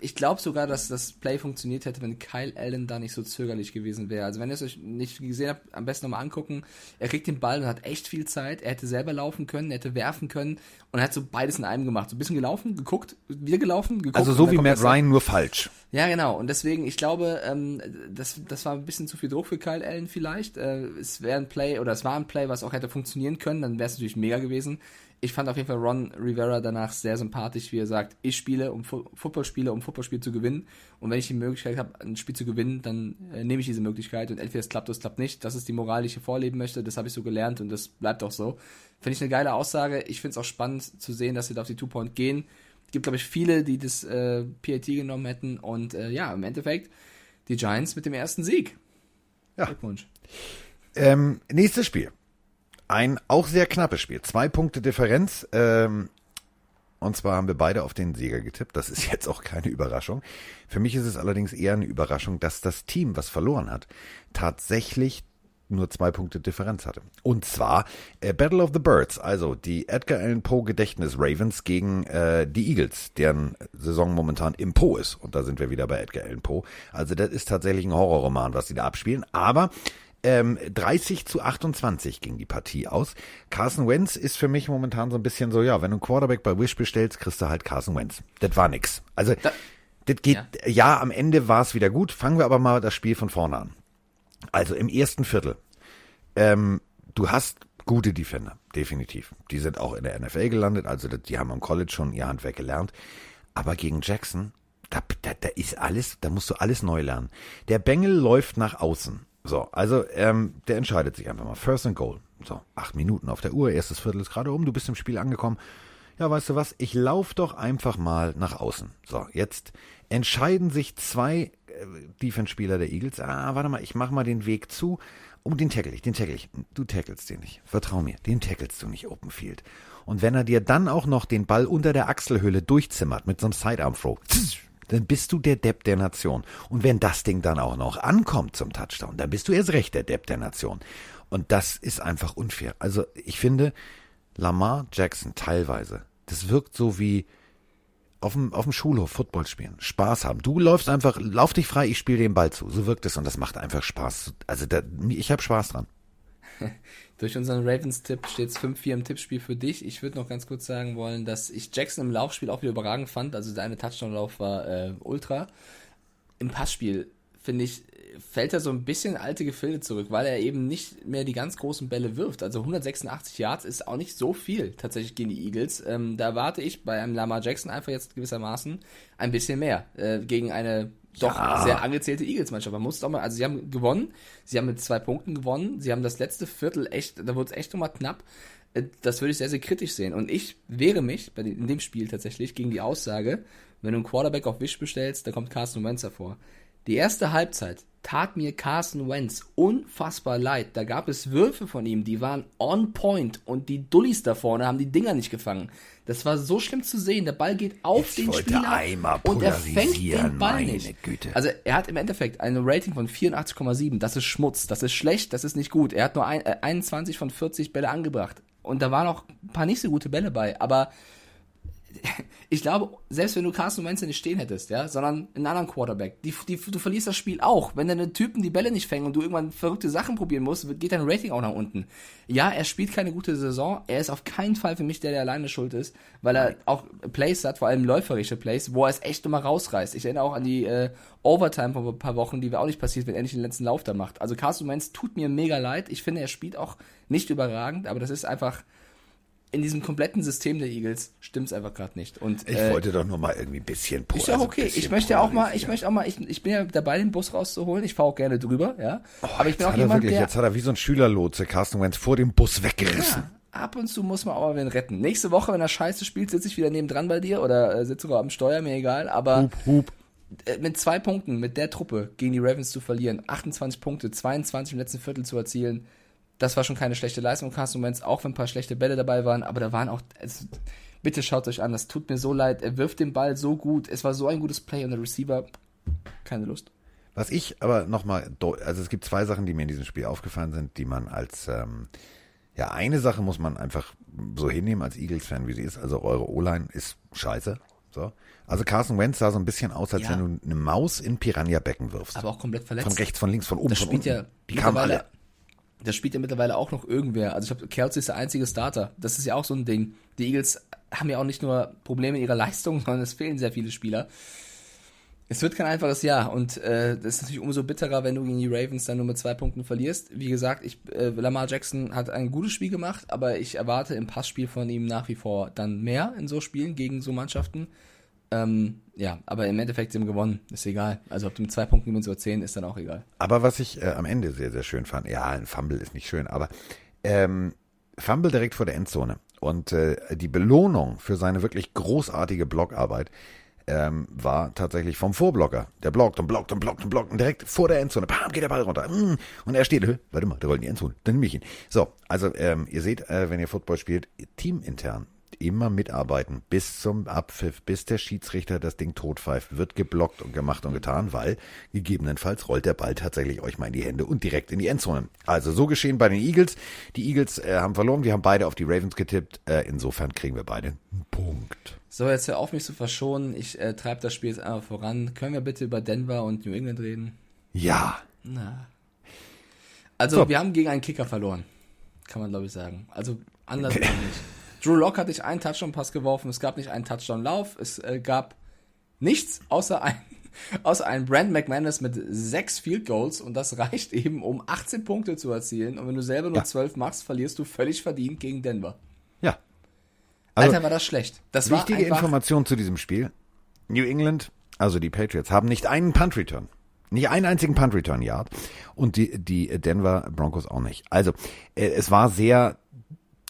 ich glaube sogar, dass das Play funktioniert hätte, wenn Kyle Allen da nicht so zögerlich gewesen wäre. Also wenn ihr es euch nicht gesehen habt, am besten nochmal angucken. Er kriegt den Ball und hat echt viel Zeit. Er hätte selber laufen können, er hätte werfen können und er hat so beides in einem gemacht. So ein bisschen gelaufen, geguckt, wieder gelaufen, geguckt. Also so wie Matt Ryan, nur falsch. Ja, genau. Und deswegen, ich glaube, ähm, das, das war ein bisschen zu viel Druck für Kyle Allen vielleicht. Äh, es wäre ein Play oder es war ein Play, was auch hätte funktionieren können, dann wäre es natürlich mega gewesen ich fand auf jeden Fall Ron Rivera danach sehr sympathisch, wie er sagt, ich spiele, um Fu Football spiele, um Footballspiel zu gewinnen. Und wenn ich die Möglichkeit habe, ein Spiel zu gewinnen, dann äh, nehme ich diese Möglichkeit. Und entweder es klappt oder es klappt nicht. Das ist die Moral, die ich hier vorleben möchte. Das habe ich so gelernt und das bleibt auch so. Finde ich eine geile Aussage. Ich finde es auch spannend zu sehen, dass sie da auf die Two-Point gehen. Es gibt, glaube ich, viele, die das äh, PAT genommen hätten. Und äh, ja, im Endeffekt die Giants mit dem ersten Sieg. Ja. Glückwunsch. Ähm, nächstes Spiel. Ein auch sehr knappes Spiel. Zwei Punkte Differenz. Ähm, und zwar haben wir beide auf den Sieger getippt. Das ist jetzt auch keine Überraschung. Für mich ist es allerdings eher eine Überraschung, dass das Team, was verloren hat, tatsächlich nur zwei Punkte Differenz hatte. Und zwar äh, Battle of the Birds, also die Edgar Allan Poe Gedächtnis Ravens gegen äh, die Eagles, deren Saison momentan im Po ist. Und da sind wir wieder bei Edgar Allan Poe. Also das ist tatsächlich ein Horrorroman, was sie da abspielen. Aber ähm, 30 zu 28 ging die Partie aus. Carson Wentz ist für mich momentan so ein bisschen so, ja, wenn du einen Quarterback bei Wish bestellst, kriegst du halt Carson Wentz. Das war nix. Also, da, das geht, ja. ja, am Ende war es wieder gut. Fangen wir aber mal das Spiel von vorne an. Also im ersten Viertel. Ähm, du hast gute Defender, definitiv. Die sind auch in der NFL gelandet, also die haben am College schon ihr Handwerk gelernt. Aber gegen Jackson, da, da, da ist alles, da musst du alles neu lernen. Der Bengel läuft nach außen. So, also ähm, der entscheidet sich einfach mal. First and Goal. So, acht Minuten auf der Uhr, erstes Viertel ist gerade um, du bist im Spiel angekommen. Ja, weißt du was? Ich lauf doch einfach mal nach außen. So, jetzt entscheiden sich zwei äh, Defense-Spieler der Eagles. Ah, warte mal, ich mach mal den Weg zu. Oh, den tackle ich, den tackle ich. Du tackelst den nicht. Vertrau mir, den tackelst du nicht Open Field. Und wenn er dir dann auch noch den Ball unter der Achselhöhle durchzimmert mit so einem Sidearm-Throw, dann bist du der Depp der Nation. Und wenn das Ding dann auch noch ankommt zum Touchdown, dann bist du erst recht der Depp der Nation. Und das ist einfach unfair. Also ich finde, Lamar Jackson teilweise, das wirkt so wie auf dem, auf dem Schulhof Football spielen, Spaß haben. Du läufst einfach, lauf dich frei, ich spiele den Ball zu. So wirkt es und das macht einfach Spaß. Also da, ich habe Spaß dran. Durch unseren Ravens-Tipp steht es 5-4 im Tippspiel für dich. Ich würde noch ganz kurz sagen wollen, dass ich Jackson im Laufspiel auch wieder überragend fand. Also der eine Touchdown-Lauf war äh, ultra. Im Passspiel, finde ich, fällt er so ein bisschen alte Gefilde zurück, weil er eben nicht mehr die ganz großen Bälle wirft. Also 186 Yards ist auch nicht so viel tatsächlich gegen die Eagles. Ähm, da warte ich bei einem Lamar Jackson einfach jetzt gewissermaßen ein bisschen mehr. Äh, gegen eine doch ja. sehr angezählte Eagles-Mannschaft. Man muss doch mal, also sie haben gewonnen, sie haben mit zwei Punkten gewonnen, sie haben das letzte Viertel echt, da wurde es echt nochmal knapp. Äh, das würde ich sehr, sehr kritisch sehen. Und ich wehre mich bei in dem Spiel tatsächlich gegen die Aussage, wenn du einen Quarterback auf Wish bestellst, dann kommt Carsten Wentz hervor. Die erste Halbzeit tat mir Carson Wentz unfassbar leid. Da gab es Würfe von ihm, die waren on point und die Dullis da vorne haben die Dinger nicht gefangen. Das war so schlimm zu sehen. Der Ball geht auf Jetzt den Spieler und er fängt den Ball nicht. Güte. Also er hat im Endeffekt eine Rating von 84,7. Das ist Schmutz, das ist schlecht, das ist nicht gut. Er hat nur ein, äh, 21 von 40 Bälle angebracht und da waren auch ein paar nicht so gute Bälle bei, aber ich glaube, selbst wenn du Carson Wentz nicht stehen hättest, ja, sondern einen anderen Quarterback, die, die, du verlierst das Spiel auch. Wenn deine Typen die Bälle nicht fängen und du irgendwann verrückte Sachen probieren musst, geht dein Rating auch nach unten. Ja, er spielt keine gute Saison. Er ist auf keinen Fall für mich der, der alleine schuld ist, weil er auch Plays hat, vor allem läuferische Plays, wo er es echt immer rausreißt. Ich erinnere auch an die äh, Overtime vor ein paar Wochen, die wäre auch nicht passiert, wenn er nicht den letzten Lauf da macht. Also Carson Wentz tut mir mega leid. Ich finde, er spielt auch nicht überragend, aber das ist einfach in diesem kompletten System der Eagles stimmt es einfach gerade nicht. Und, ich äh, wollte doch nur mal irgendwie ein bisschen Ist ja also okay. Ich möchte ja auch mal, ich möchte auch mal, ich, ich bin ja dabei, den Bus rauszuholen. Ich fahre auch gerne drüber, ja. Oh, Aber ich bin auch jemand, wirklich, der, Jetzt hat er wie so ein Schülerlotse Carsten Wentz vor dem Bus weggerissen. Ja, ab und zu muss man auch mal wen retten. Nächste Woche, wenn er Scheiße spielt, sitze ich wieder nebendran bei dir oder äh, sitze sogar am Steuer, mir egal. Aber hup, hup. Äh, mit zwei Punkten, mit der Truppe gegen die Ravens zu verlieren, 28 Punkte, 22 im letzten Viertel zu erzielen, das war schon keine schlechte Leistung Carsten Wentz, auch wenn ein paar schlechte Bälle dabei waren, aber da waren auch, also, bitte schaut euch an, das tut mir so leid, er wirft den Ball so gut, es war so ein gutes Play und der Receiver, keine Lust. Was ich aber nochmal, also es gibt zwei Sachen, die mir in diesem Spiel aufgefallen sind, die man als, ähm, ja, eine Sache muss man einfach so hinnehmen als Eagles-Fan, wie sie ist, also eure O-Line ist scheiße, So. Also Carson Wentz sah so ein bisschen aus, als Ja. wenn du eine Maus in Piranha-Becken wirfst. Aber auch komplett verletzt. Von rechts, von links, von oben, das von spielt unten. ja Die kamen alle. Das spielt ja mittlerweile auch noch irgendwer. Also ich glaube, Kelsey ist der einzige Starter. Das ist ja auch so ein Ding. Die Eagles haben ja auch nicht nur Probleme in ihrer Leistung, sondern es fehlen sehr viele Spieler. Es wird kein einfaches Jahr und äh, das ist natürlich umso bitterer, wenn du gegen die Ravens dann nur mit zwei Punkten verlierst. Wie gesagt, ich, äh, Lamar Jackson hat ein gutes Spiel gemacht, aber ich erwarte im Passspiel von ihm nach wie vor dann mehr in so Spielen gegen so Mannschaften. Ähm, ja, aber im Endeffekt sie haben gewonnen, ist egal. Also ob du mit zwei Punkten gewinnst oder zehn, ist dann auch egal. Aber was ich äh, am Ende sehr, sehr schön fand, ja, ein Fumble ist nicht schön, aber ähm, Fumble direkt vor der Endzone. Und äh, die Belohnung für seine wirklich großartige Blockarbeit ähm, war tatsächlich vom Vorblocker. Der blockt und blockt und blockt und blockt und direkt vor der Endzone, bam, geht der Ball runter. Mm, Und er steht, "Hä, warte mal, der rollt in die Endzone, dann nehme ich ihn. So, also ähm, ihr seht, äh, wenn ihr Football spielt, teamintern immer mitarbeiten bis zum Abpfiff, bis der Schiedsrichter das Ding totpfeift, wird geblockt und gemacht und getan, weil gegebenenfalls rollt der Ball tatsächlich euch mal in die Hände und direkt in die Endzone. Also so geschehen bei den Eagles. Die Eagles äh, haben verloren, wir haben beide auf die Ravens getippt. Äh, insofern kriegen wir beide einen Punkt. So, jetzt hör auf mich zu verschonen. Ich äh, treibe das Spiel jetzt einmal voran. Können wir bitte über Denver und New England reden? Ja. Na. Also, So. wir haben gegen einen Kicker verloren. Kann man, glaube ich, sagen. Also, anders nicht. Drew Lock hat nicht einen Touchdown-Pass geworfen. Es gab nicht einen Touchdown-Lauf. Es äh, gab nichts außer ein, außer ein Brand McManus mit sechs Field Goals. Und das reicht eben, um 18 Punkte zu erzielen. Und wenn du selber nur Ja. 12 machst, verlierst du völlig verdient gegen Denver. Ja. Also, Alter, war das schlecht. Das war wichtige einfach, Information zu diesem Spiel. New England, also die Patriots, haben nicht einen Punt-Return. Nicht einen einzigen Punt-Return-Yard. Und die, die Denver Broncos auch nicht. Also, äh, es war sehr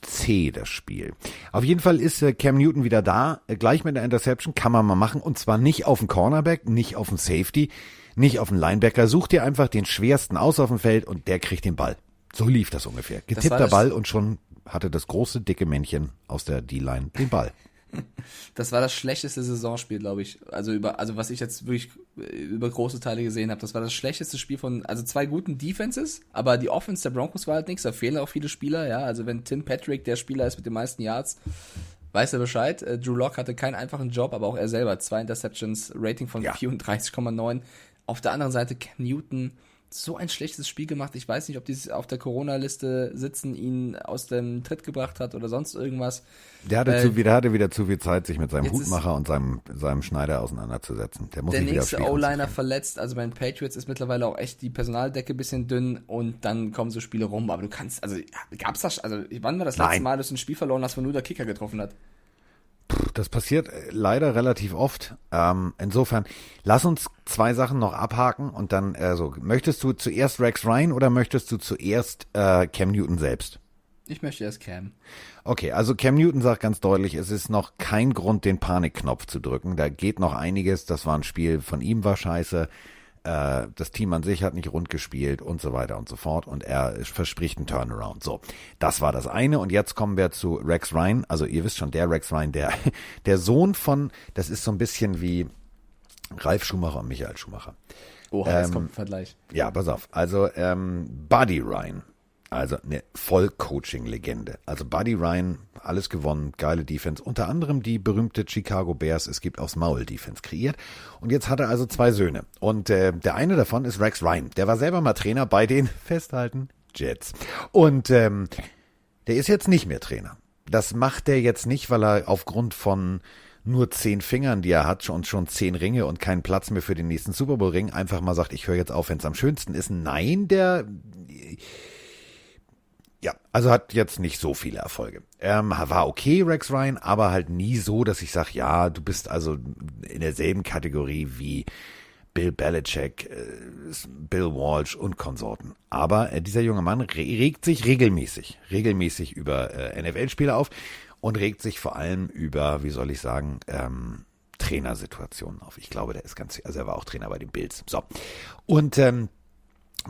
zäh, das Spiel. Auf jeden Fall ist äh, Cam Newton wieder da, äh, gleich mit der Interception, kann man mal machen. Und zwar nicht auf den Cornerback, nicht auf den Safety, nicht auf den Linebacker. Such dir einfach den schwersten aus auf dem Feld und der kriegt den Ball. So lief das ungefähr. Getippter das- Ball und schon hatte das große, dicke Männchen aus der D-Line den Ball. Das war das schlechteste Saisonspiel, glaube ich. Also über, also was ich jetzt wirklich über große Teile gesehen habe, das war das schlechteste Spiel von, also zwei guten Defenses, aber die Offense der Broncos war halt nichts. Da fehlen auch viele Spieler, ja. Also wenn Tim Patrick der Spieler ist mit den meisten Yards, weiß er Bescheid. Äh, Drew Lock hatte keinen einfachen Job, aber auch er selber zwei Interceptions, Rating von Ja. 34,9. Auf der anderen Seite Cam Newton so ein schlechtes Spiel gemacht. Ich weiß nicht, ob die auf der Corona-Liste sitzen, ihn aus dem Tritt gebracht hat oder sonst irgendwas. Der hatte, Äh, zu, der hatte wieder zu viel Zeit, sich mit seinem Hutmacher und seinem, seinem Schneider auseinanderzusetzen. Der muss der nächste O-Liner verletzt, also bei den Patriots ist mittlerweile auch echt die Personaldecke ein bisschen dünn und dann kommen so Spiele rum, aber du kannst, also gab's das, also wann war das letzte Nein. Mal, dass du ein Spiel verloren hast, wo nur der Kicker getroffen hat? Das passiert äh, leider relativ oft. Ähm, insofern, lass uns zwei Sachen noch abhaken und dann, äh, so, möchtest du zuerst Rex Ryan oder möchtest du zuerst äh, Cam Newton selbst? Ich möchte erst Cam. Okay, also Cam Newton sagt ganz deutlich, es ist noch kein Grund, den Panikknopf zu drücken. Da geht noch einiges. Das war ein Spiel von ihm war scheiße. Äh, das Team an sich hat nicht rund gespielt und so weiter und so fort. Und er verspricht einen Turnaround. So, das war das eine. Und jetzt kommen wir zu Rex Ryan. Also ihr wisst schon, der Rex Ryan, der, der Sohn von, das ist so ein bisschen wie Ralf Schumacher und Michael Schumacher. Oha, jetzt Ähm, kommt ein Vergleich. Ja, pass auf. Also ähm, Buddy Ryan, also eine Vollcoaching-Legende. Also Buddy Ryan, alles gewonnen, geile Defense. Unter anderem die berühmte Chicago Bears, es gibt aufs Maul Defense kreiert. Und jetzt hat er also zwei Söhne. Und äh, der eine davon ist Rex Ryan. Der war selber mal Trainer bei den Festhalten Jets. Und ähm, der ist jetzt nicht mehr Trainer. Das macht er jetzt nicht, weil er aufgrund von nur zehn Fingern, die er hat, und schon zehn Ringe und keinen Platz mehr für den nächsten Super Bowl Ring, einfach mal sagt, ich höre jetzt auf, wenn es am schönsten ist. Nein, der ja, also hat jetzt nicht so viele Erfolge. Ähm, war okay, Rex Ryan, aber halt nie so, dass ich sage, ja, du bist also in derselben Kategorie wie Bill Belichick, äh, Bill Walsh und Konsorten. Aber äh, dieser junge Mann re regt sich regelmäßig, regelmäßig über äh, NFL-Spieler auf und regt sich vor allem über, wie soll ich sagen, ähm, Trainersituationen auf. Ich glaube, der ist ganz, also er war auch Trainer bei den Bills. So. Und ähm,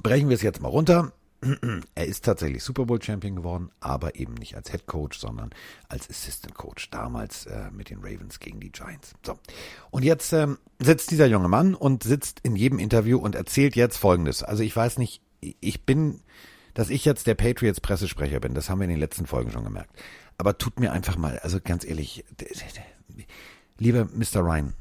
brechen wir es jetzt mal runter. Er ist tatsächlich Super Bowl Champion geworden, aber eben nicht als Head Coach, sondern als Assistant Coach. Damals äh, mit den Ravens gegen die Giants. So. Und jetzt ähm, sitzt dieser junge Mann und sitzt in jedem Interview und erzählt jetzt Folgendes. Also ich weiß nicht, ich bin, dass ich jetzt der Patriots Pressesprecher bin, das haben wir in den letzten Folgen schon gemerkt. Aber tut mir einfach mal, also ganz ehrlich, lieber Mr. Ryan,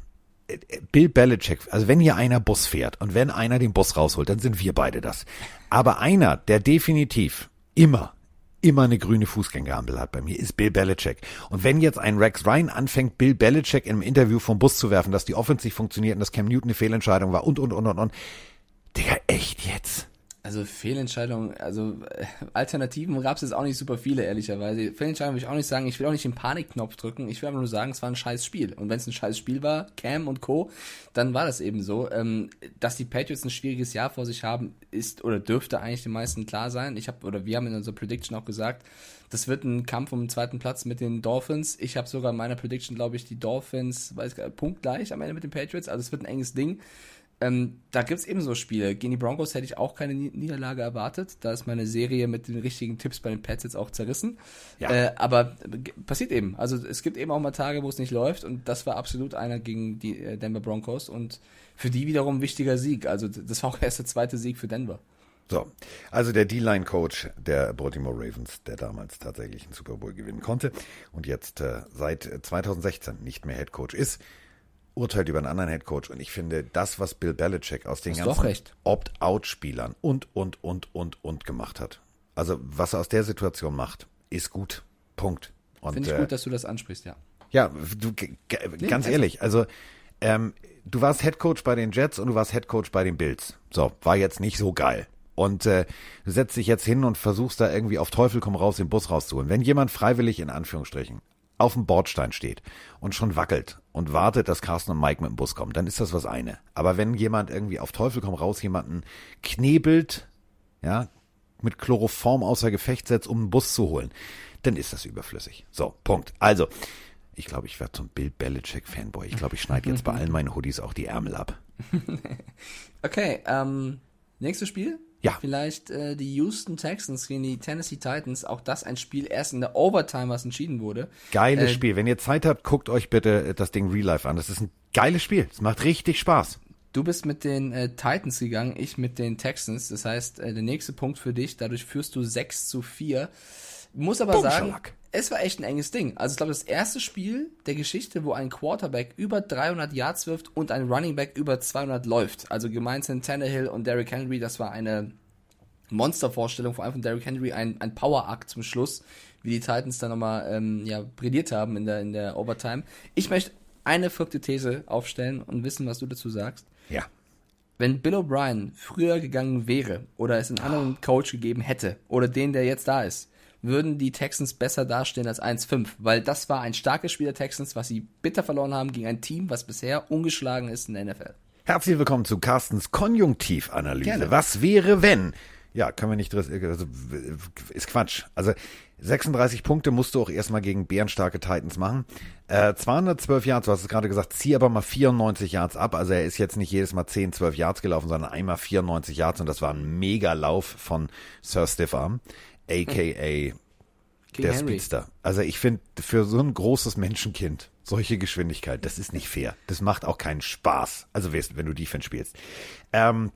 Bill Belichick, also wenn hier einer Bus fährt und wenn einer den Bus rausholt, dann sind wir beide das. Aber einer, der definitiv immer, immer eine grüne Fußgängerampel hat bei mir, ist Bill Belichick. Und wenn jetzt ein Rex Ryan anfängt, Bill Belichick im Interview vom Bus zu werfen, dass die Offensiv funktioniert und dass Cam Newton eine Fehlentscheidung war und, und, und, und, und. Digga, echt jetzt? Also Fehlentscheidungen, also äh, Alternativen gab es jetzt auch nicht super viele, ehrlicherweise. Fehlentscheidungen will ich auch nicht sagen. Ich will auch nicht den Panikknopf drücken. Ich will einfach nur sagen, es war ein scheiß Spiel. Und wenn es ein scheiß Spiel war, Cam und Co., dann war das eben so. Ähm, dass die Patriots ein schwieriges Jahr vor sich haben, ist oder dürfte eigentlich den meisten klar sein. Ich habe oder wir haben in unserer Prediction auch gesagt, das wird ein Kampf um den zweiten Platz mit den Dolphins. Ich habe sogar in meiner Prediction, glaube ich, die Dolphins, weiß gar, punktgleich am Ende mit den Patriots. Also es wird ein enges Ding. Ähm, da gibt es eben so Spiele. Gegen die Broncos hätte ich auch keine Niederlage erwartet. Da ist meine Serie mit den richtigen Tipps bei den Pets jetzt auch zerrissen. Ja. Äh, aber passiert eben. Also es gibt eben auch mal Tage, wo es nicht läuft und das war absolut einer gegen die äh, Denver Broncos und für die wiederum ein wichtiger Sieg. Also das war auch erst der zweite Sieg für Denver. So, also der D-Line-Coach der Baltimore Ravens, der damals tatsächlich einen Super Bowl gewinnen konnte und jetzt äh, seit 2016 nicht mehr Head Coach ist, urteilt über einen anderen Headcoach. Und ich finde, das, was Bill Belichick aus den ganzen Opt-out-Spielern und, und, und, und, und gemacht hat. Also, was er aus der Situation macht, ist gut. Punkt. Finde ich äh, gut, dass du das ansprichst, ja. Ja, du, ganz ehrlich, also, ähm, du warst Headcoach bei den Jets und du warst Headcoach bei den Bills. So, war jetzt nicht so geil. Und äh, du setzt dich jetzt hin und versuchst da irgendwie auf Teufel komm raus den Bus rauszuholen. Wenn jemand freiwillig in Anführungsstrichen auf dem Bordstein steht und schon wackelt und wartet, dass Carsten und Mike mit dem Bus kommen, dann ist das was eine. Aber wenn jemand irgendwie auf Teufel komm raus jemanden knebelt, ja, mit Chloroform außer Gefecht setzt, um einen Bus zu holen, dann ist das überflüssig. So, Punkt. Also, ich glaube, ich werde zum Bill Belichick Fanboy. Ich glaube, ich schneide jetzt bei allen meinen Hoodies auch die Ärmel ab. okay, ähm, nächstes Spiel? Ja. Vielleicht äh, die Houston Texans gegen die Tennessee Titans. Auch das ein Spiel erst in der Overtime, was entschieden wurde. Geiles äh, Spiel. Wenn ihr Zeit habt, guckt euch bitte das Ding Real Life an. Das ist ein geiles Spiel. Es macht richtig Spaß. Du bist mit den äh, Titans gegangen, ich mit den Texans. Das heißt, äh, der nächste Punkt für dich. Dadurch führst du 6 zu 4. Muss aber sagen, es war echt ein enges Ding. Also ich glaube, das erste Spiel der Geschichte, wo ein Quarterback über 300 Yards wirft und ein Running Back über 200 läuft. Also gemeint sind Tannehill und Derrick Henry. Das war eine Monstervorstellung, vor allem von Derrick Henry, ein, ein Power-Akt zum Schluss, wie die Titans dann nochmal ähm, ja, brilliert haben in der, in der Overtime. Ich möchte eine verrückte These aufstellen und wissen, was du dazu sagst. Ja. Wenn Bill O'Brien früher gegangen wäre oder es einen anderen Coach gegeben hätte oder den, der jetzt da ist, würden die Texans besser dastehen als 1-5, weil das war ein starkes Spiel der Texans, was sie bitter verloren haben gegen ein Team, was bisher ungeschlagen ist in der NFL. Herzlich willkommen zu Carstens Konjunktivanalyse. Was wäre, wenn? Ja, können wir nicht, also, ist Quatsch. Also 36 Punkte musst du auch erstmal gegen bärenstarke Titans machen. Äh, 212 Yards, du hast es gerade gesagt, zieh aber mal 94 Yards ab. Also er ist jetzt nicht jedes Mal 10, 12 Yards gelaufen, sondern einmal 94 Yards und das war ein Mega-Lauf von Sir Stiffarm, aka King der Henry. Speedster. Also ich finde, für so ein großes Menschenkind solche Geschwindigkeit, das ist nicht fair. Das macht auch keinen Spaß. Also wenn du Defense spielst. Ähm,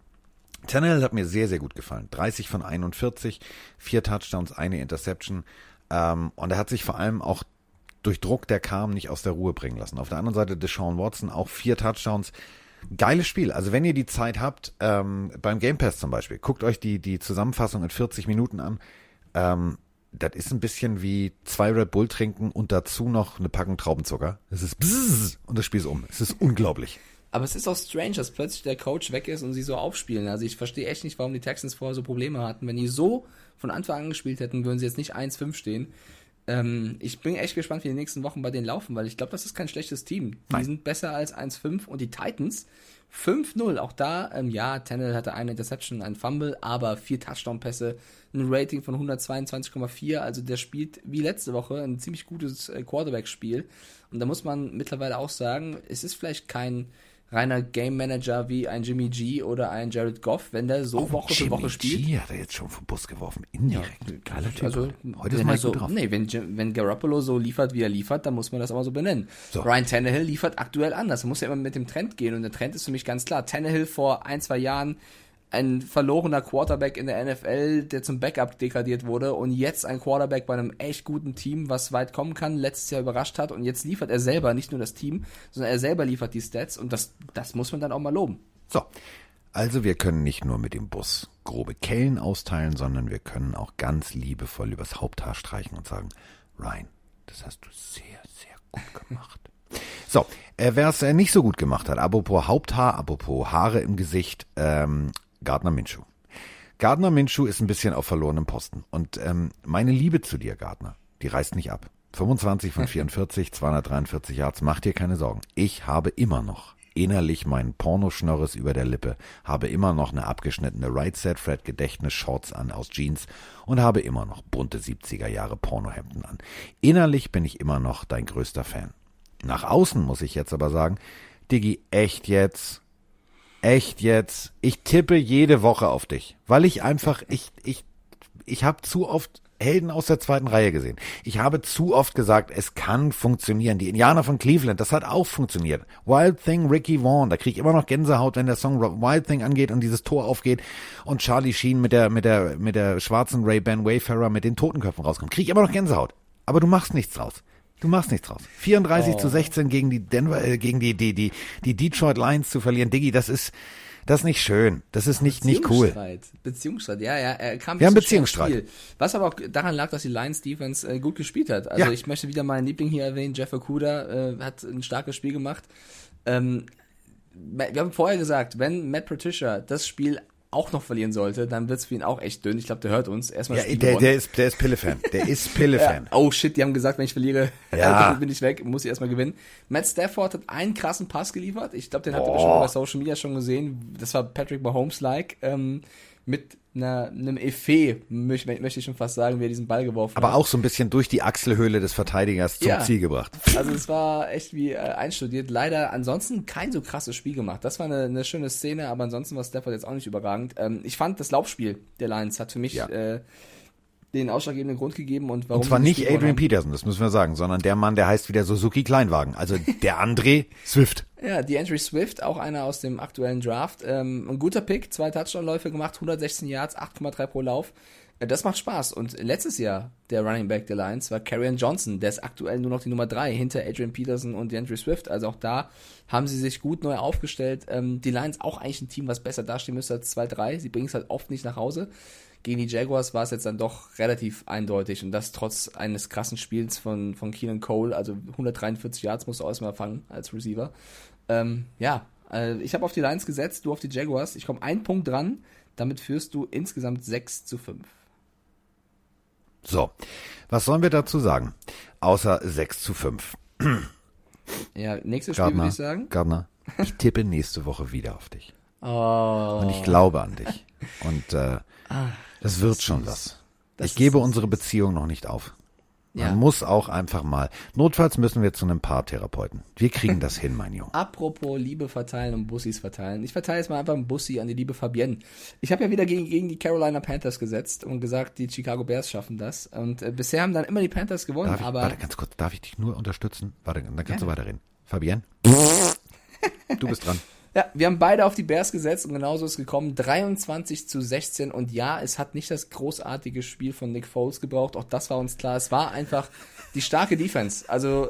Tannehill hat mir sehr, sehr gut gefallen. 30 von 41, vier Touchdowns, eine Interception. Ähm, und er hat sich vor allem auch durch Druck, der kam, nicht aus der Ruhe bringen lassen. Auf der anderen Seite Deshaun Watson, auch vier Touchdowns. Geiles Spiel. Also wenn ihr die Zeit habt, ähm, beim Game Pass zum Beispiel, guckt euch die, die Zusammenfassung in 40 Minuten an. Ähm, das ist ein bisschen wie zwei Red Bull trinken und dazu noch eine Packung Traubenzucker. Es ist bzzz und das Spiel ist um. Es ist unglaublich. Aber es ist auch strange, dass plötzlich der Coach weg ist und sie so aufspielen. Also ich verstehe echt nicht, warum die Texans vorher so Probleme hatten. Wenn die so von Anfang an gespielt hätten, würden sie jetzt nicht 1-5 stehen. Ähm, ich bin echt gespannt, wie die nächsten Wochen bei denen laufen, weil ich glaube, das ist kein schlechtes Team. Die Nein. sind besser als 1-5 und die Titans 5-0. Auch da, ähm, ja, Tennell hatte eine Interception, ein Fumble, aber vier Touchdown-Pässe, ein Rating von 122,4. Also der spielt wie letzte Woche ein ziemlich gutes äh, Quarterback-Spiel. Und da muss man mittlerweile auch sagen, es ist vielleicht kein reiner Game Manager wie ein Jimmy G oder ein Jared Goff, wenn der so oh, Woche Jimmy für Woche spielt. Jimmy G hat er jetzt schon vom Bus geworfen, indirekt. Ja, Geiler Typ. Also, Heute ist mal so, drauf. Nee, wenn, wenn Garoppolo so liefert, wie er liefert, dann muss man das aber so benennen. So. Ryan Tannehill liefert aktuell anders. Er muss ja immer mit dem Trend gehen und der Trend ist für mich ganz klar. Tannehill vor ein, zwei Jahren ein verlorener Quarterback in der NFL, der zum Backup degradiert wurde und jetzt ein Quarterback bei einem echt guten Team, was weit kommen kann, letztes Jahr überrascht hat und jetzt liefert er selber, nicht nur das Team, sondern er selber liefert die Stats und das, das muss man dann auch mal loben. So. Also wir können nicht nur mit dem Bus grobe Kellen austeilen, sondern wir können auch ganz liebevoll übers Haupthaar streichen und sagen, Ryan, das hast du sehr, sehr gut gemacht. So, äh, wer es äh, nicht so gut gemacht hat, apropos Haupthaar, apropos Haare im Gesicht, ähm, Gardner Minshew. Gardner Minshew ist ein bisschen auf verlorenem Posten. Und ähm, meine Liebe zu dir, Gardner, die reißt nicht ab. 25 von 44, 243 Yards, mach dir keine Sorgen. Ich habe immer noch innerlich meinen Pornoschnorres über der Lippe, habe immer noch eine abgeschnittene Right Set Fred Gedächtnis Shorts an aus Jeans und habe immer noch bunte 70er Jahre Pornohemden an. Innerlich bin ich immer noch dein größter Fan. Nach außen muss ich jetzt aber sagen, Diggi, echt jetzt? Echt jetzt? Ich tippe jede Woche auf dich, weil ich einfach, ich, ich, ich habe zu oft Helden aus der zweiten Reihe gesehen. Ich habe zu oft gesagt, es kann funktionieren. Die Indianer von Cleveland, das hat auch funktioniert. Wild Thing, Ricky Vaughn, da kriege ich immer noch Gänsehaut, wenn der Song Wild Thing angeht und dieses Tor aufgeht und Charlie Sheen mit der mit der mit der schwarzen Ray Ben Wayfarer mit den Totenköpfen rauskommt. Kriege ich immer noch Gänsehaut. Aber du machst nichts draus. Du machst nichts draus. 34 oh. zu 16 gegen die Denver, äh, gegen die, die, die, die Detroit Lions zu verlieren. Diggi, das ist, das ist nicht schön. Das ist nicht, nicht cool. Beziehungsstreit, ja, ja. Er kam Wir haben Beziehungsstreit. Was aber auch daran lag, dass die Lions Defense äh, gut gespielt hat. Also ja. ich möchte wieder meinen Liebling hier erwähnen. Jeff Okuda äh, hat ein starkes Spiel gemacht. Ähm, wir haben vorher gesagt, wenn Matt Patricia das Spiel auch noch verlieren sollte, dann wird es für ihn auch echt dünn. Ich glaube, der hört uns. Erstmal ja, der, der, ist, der ist Pille-Fan. Der ist Pille-Fan. ja. Oh shit, die haben gesagt, wenn ich verliere, ja. bin ich weg, muss ich erstmal gewinnen. Matt Stafford hat einen krassen Pass geliefert. Ich glaube, den habt ihr bestimmt bei Social Media schon gesehen. Das war Patrick Mahomes-like. Ähm, mit einer, einem Effet, möchte, ich schon fast sagen, wie er diesen Ball geworfen Aber hat. auch so ein bisschen durch die Achselhöhle des Verteidigers zum ja. Ziel gebracht. Also es war echt wie äh, einstudiert. Leider ansonsten kein so krasses Spiel gemacht. Das war eine, eine schöne Szene, aber ansonsten war Stafford jetzt auch nicht überragend. Ähm, ich fand das Laufspiel der Lions hat für mich ja. äh, den ausschlaggebenden Grund gegeben und warum. Und zwar nicht Adrian Peterson, das müssen wir sagen, sondern der Mann, der heißt wieder Suzuki Kleinwagen, also der André Swift. Ja, die Andrew Swift, auch einer aus dem aktuellen Draft. Ähm, ein guter Pick, zwei Touchdown-Läufe gemacht, 116 Yards, 8,3 pro Lauf. Äh, das macht Spaß. Und letztes Jahr, der Running Back der Lions war Karrion Johnson. Der ist aktuell nur noch die Nummer drei hinter Adrian Peterson und Andrew Swift. Also auch da haben sie sich gut neu aufgestellt. Ähm, die Lions auch eigentlich ein Team, was besser dastehen müsste als 2-3. Sie bringen es halt oft nicht nach Hause gegen die Jaguars war es jetzt dann doch relativ eindeutig und das trotz eines krassen Spiels von, von Keenan Cole, also 143 Yards musst du auch erstmal fangen als Receiver. Ähm, ja, äh, ich habe auf die Lions gesetzt, du auf die Jaguars. Ich komme einen Punkt dran, damit führst du insgesamt 6 zu 5. So, was sollen wir dazu sagen? Außer 6 zu 5. ja, nächstes Spiel würde ich sagen. Gardner, ich tippe nächste Woche wieder auf dich. Oh. Und ich glaube an dich. Und äh, ah. Das wird schon was. ich gebe unsere Beziehung noch nicht auf. Man ja. muss auch einfach mal. Notfalls müssen wir zu einem Paartherapeuten. Wir kriegen das hin, mein Junge. Apropos Liebe verteilen und Bussis verteilen. Ich verteile jetzt mal einfach einen Bussi an die liebe Fabienne. Ich habe ja wieder gegen, gegen die Carolina Panthers gesetzt und gesagt, die Chicago Bears schaffen das. Und äh, bisher haben dann immer die Panthers gewonnen. Darf ich, aber warte, ganz kurz, darf ich dich nur unterstützen? Warte, dann kannst ja. du weiterreden. Fabienne? du bist dran. Ja, wir haben beide auf die Bears gesetzt und genauso ist es gekommen. 23 zu 16 und ja, es hat nicht das großartige Spiel von Nick Foles gebraucht, auch das war uns klar. Es war einfach die starke Defense. Also,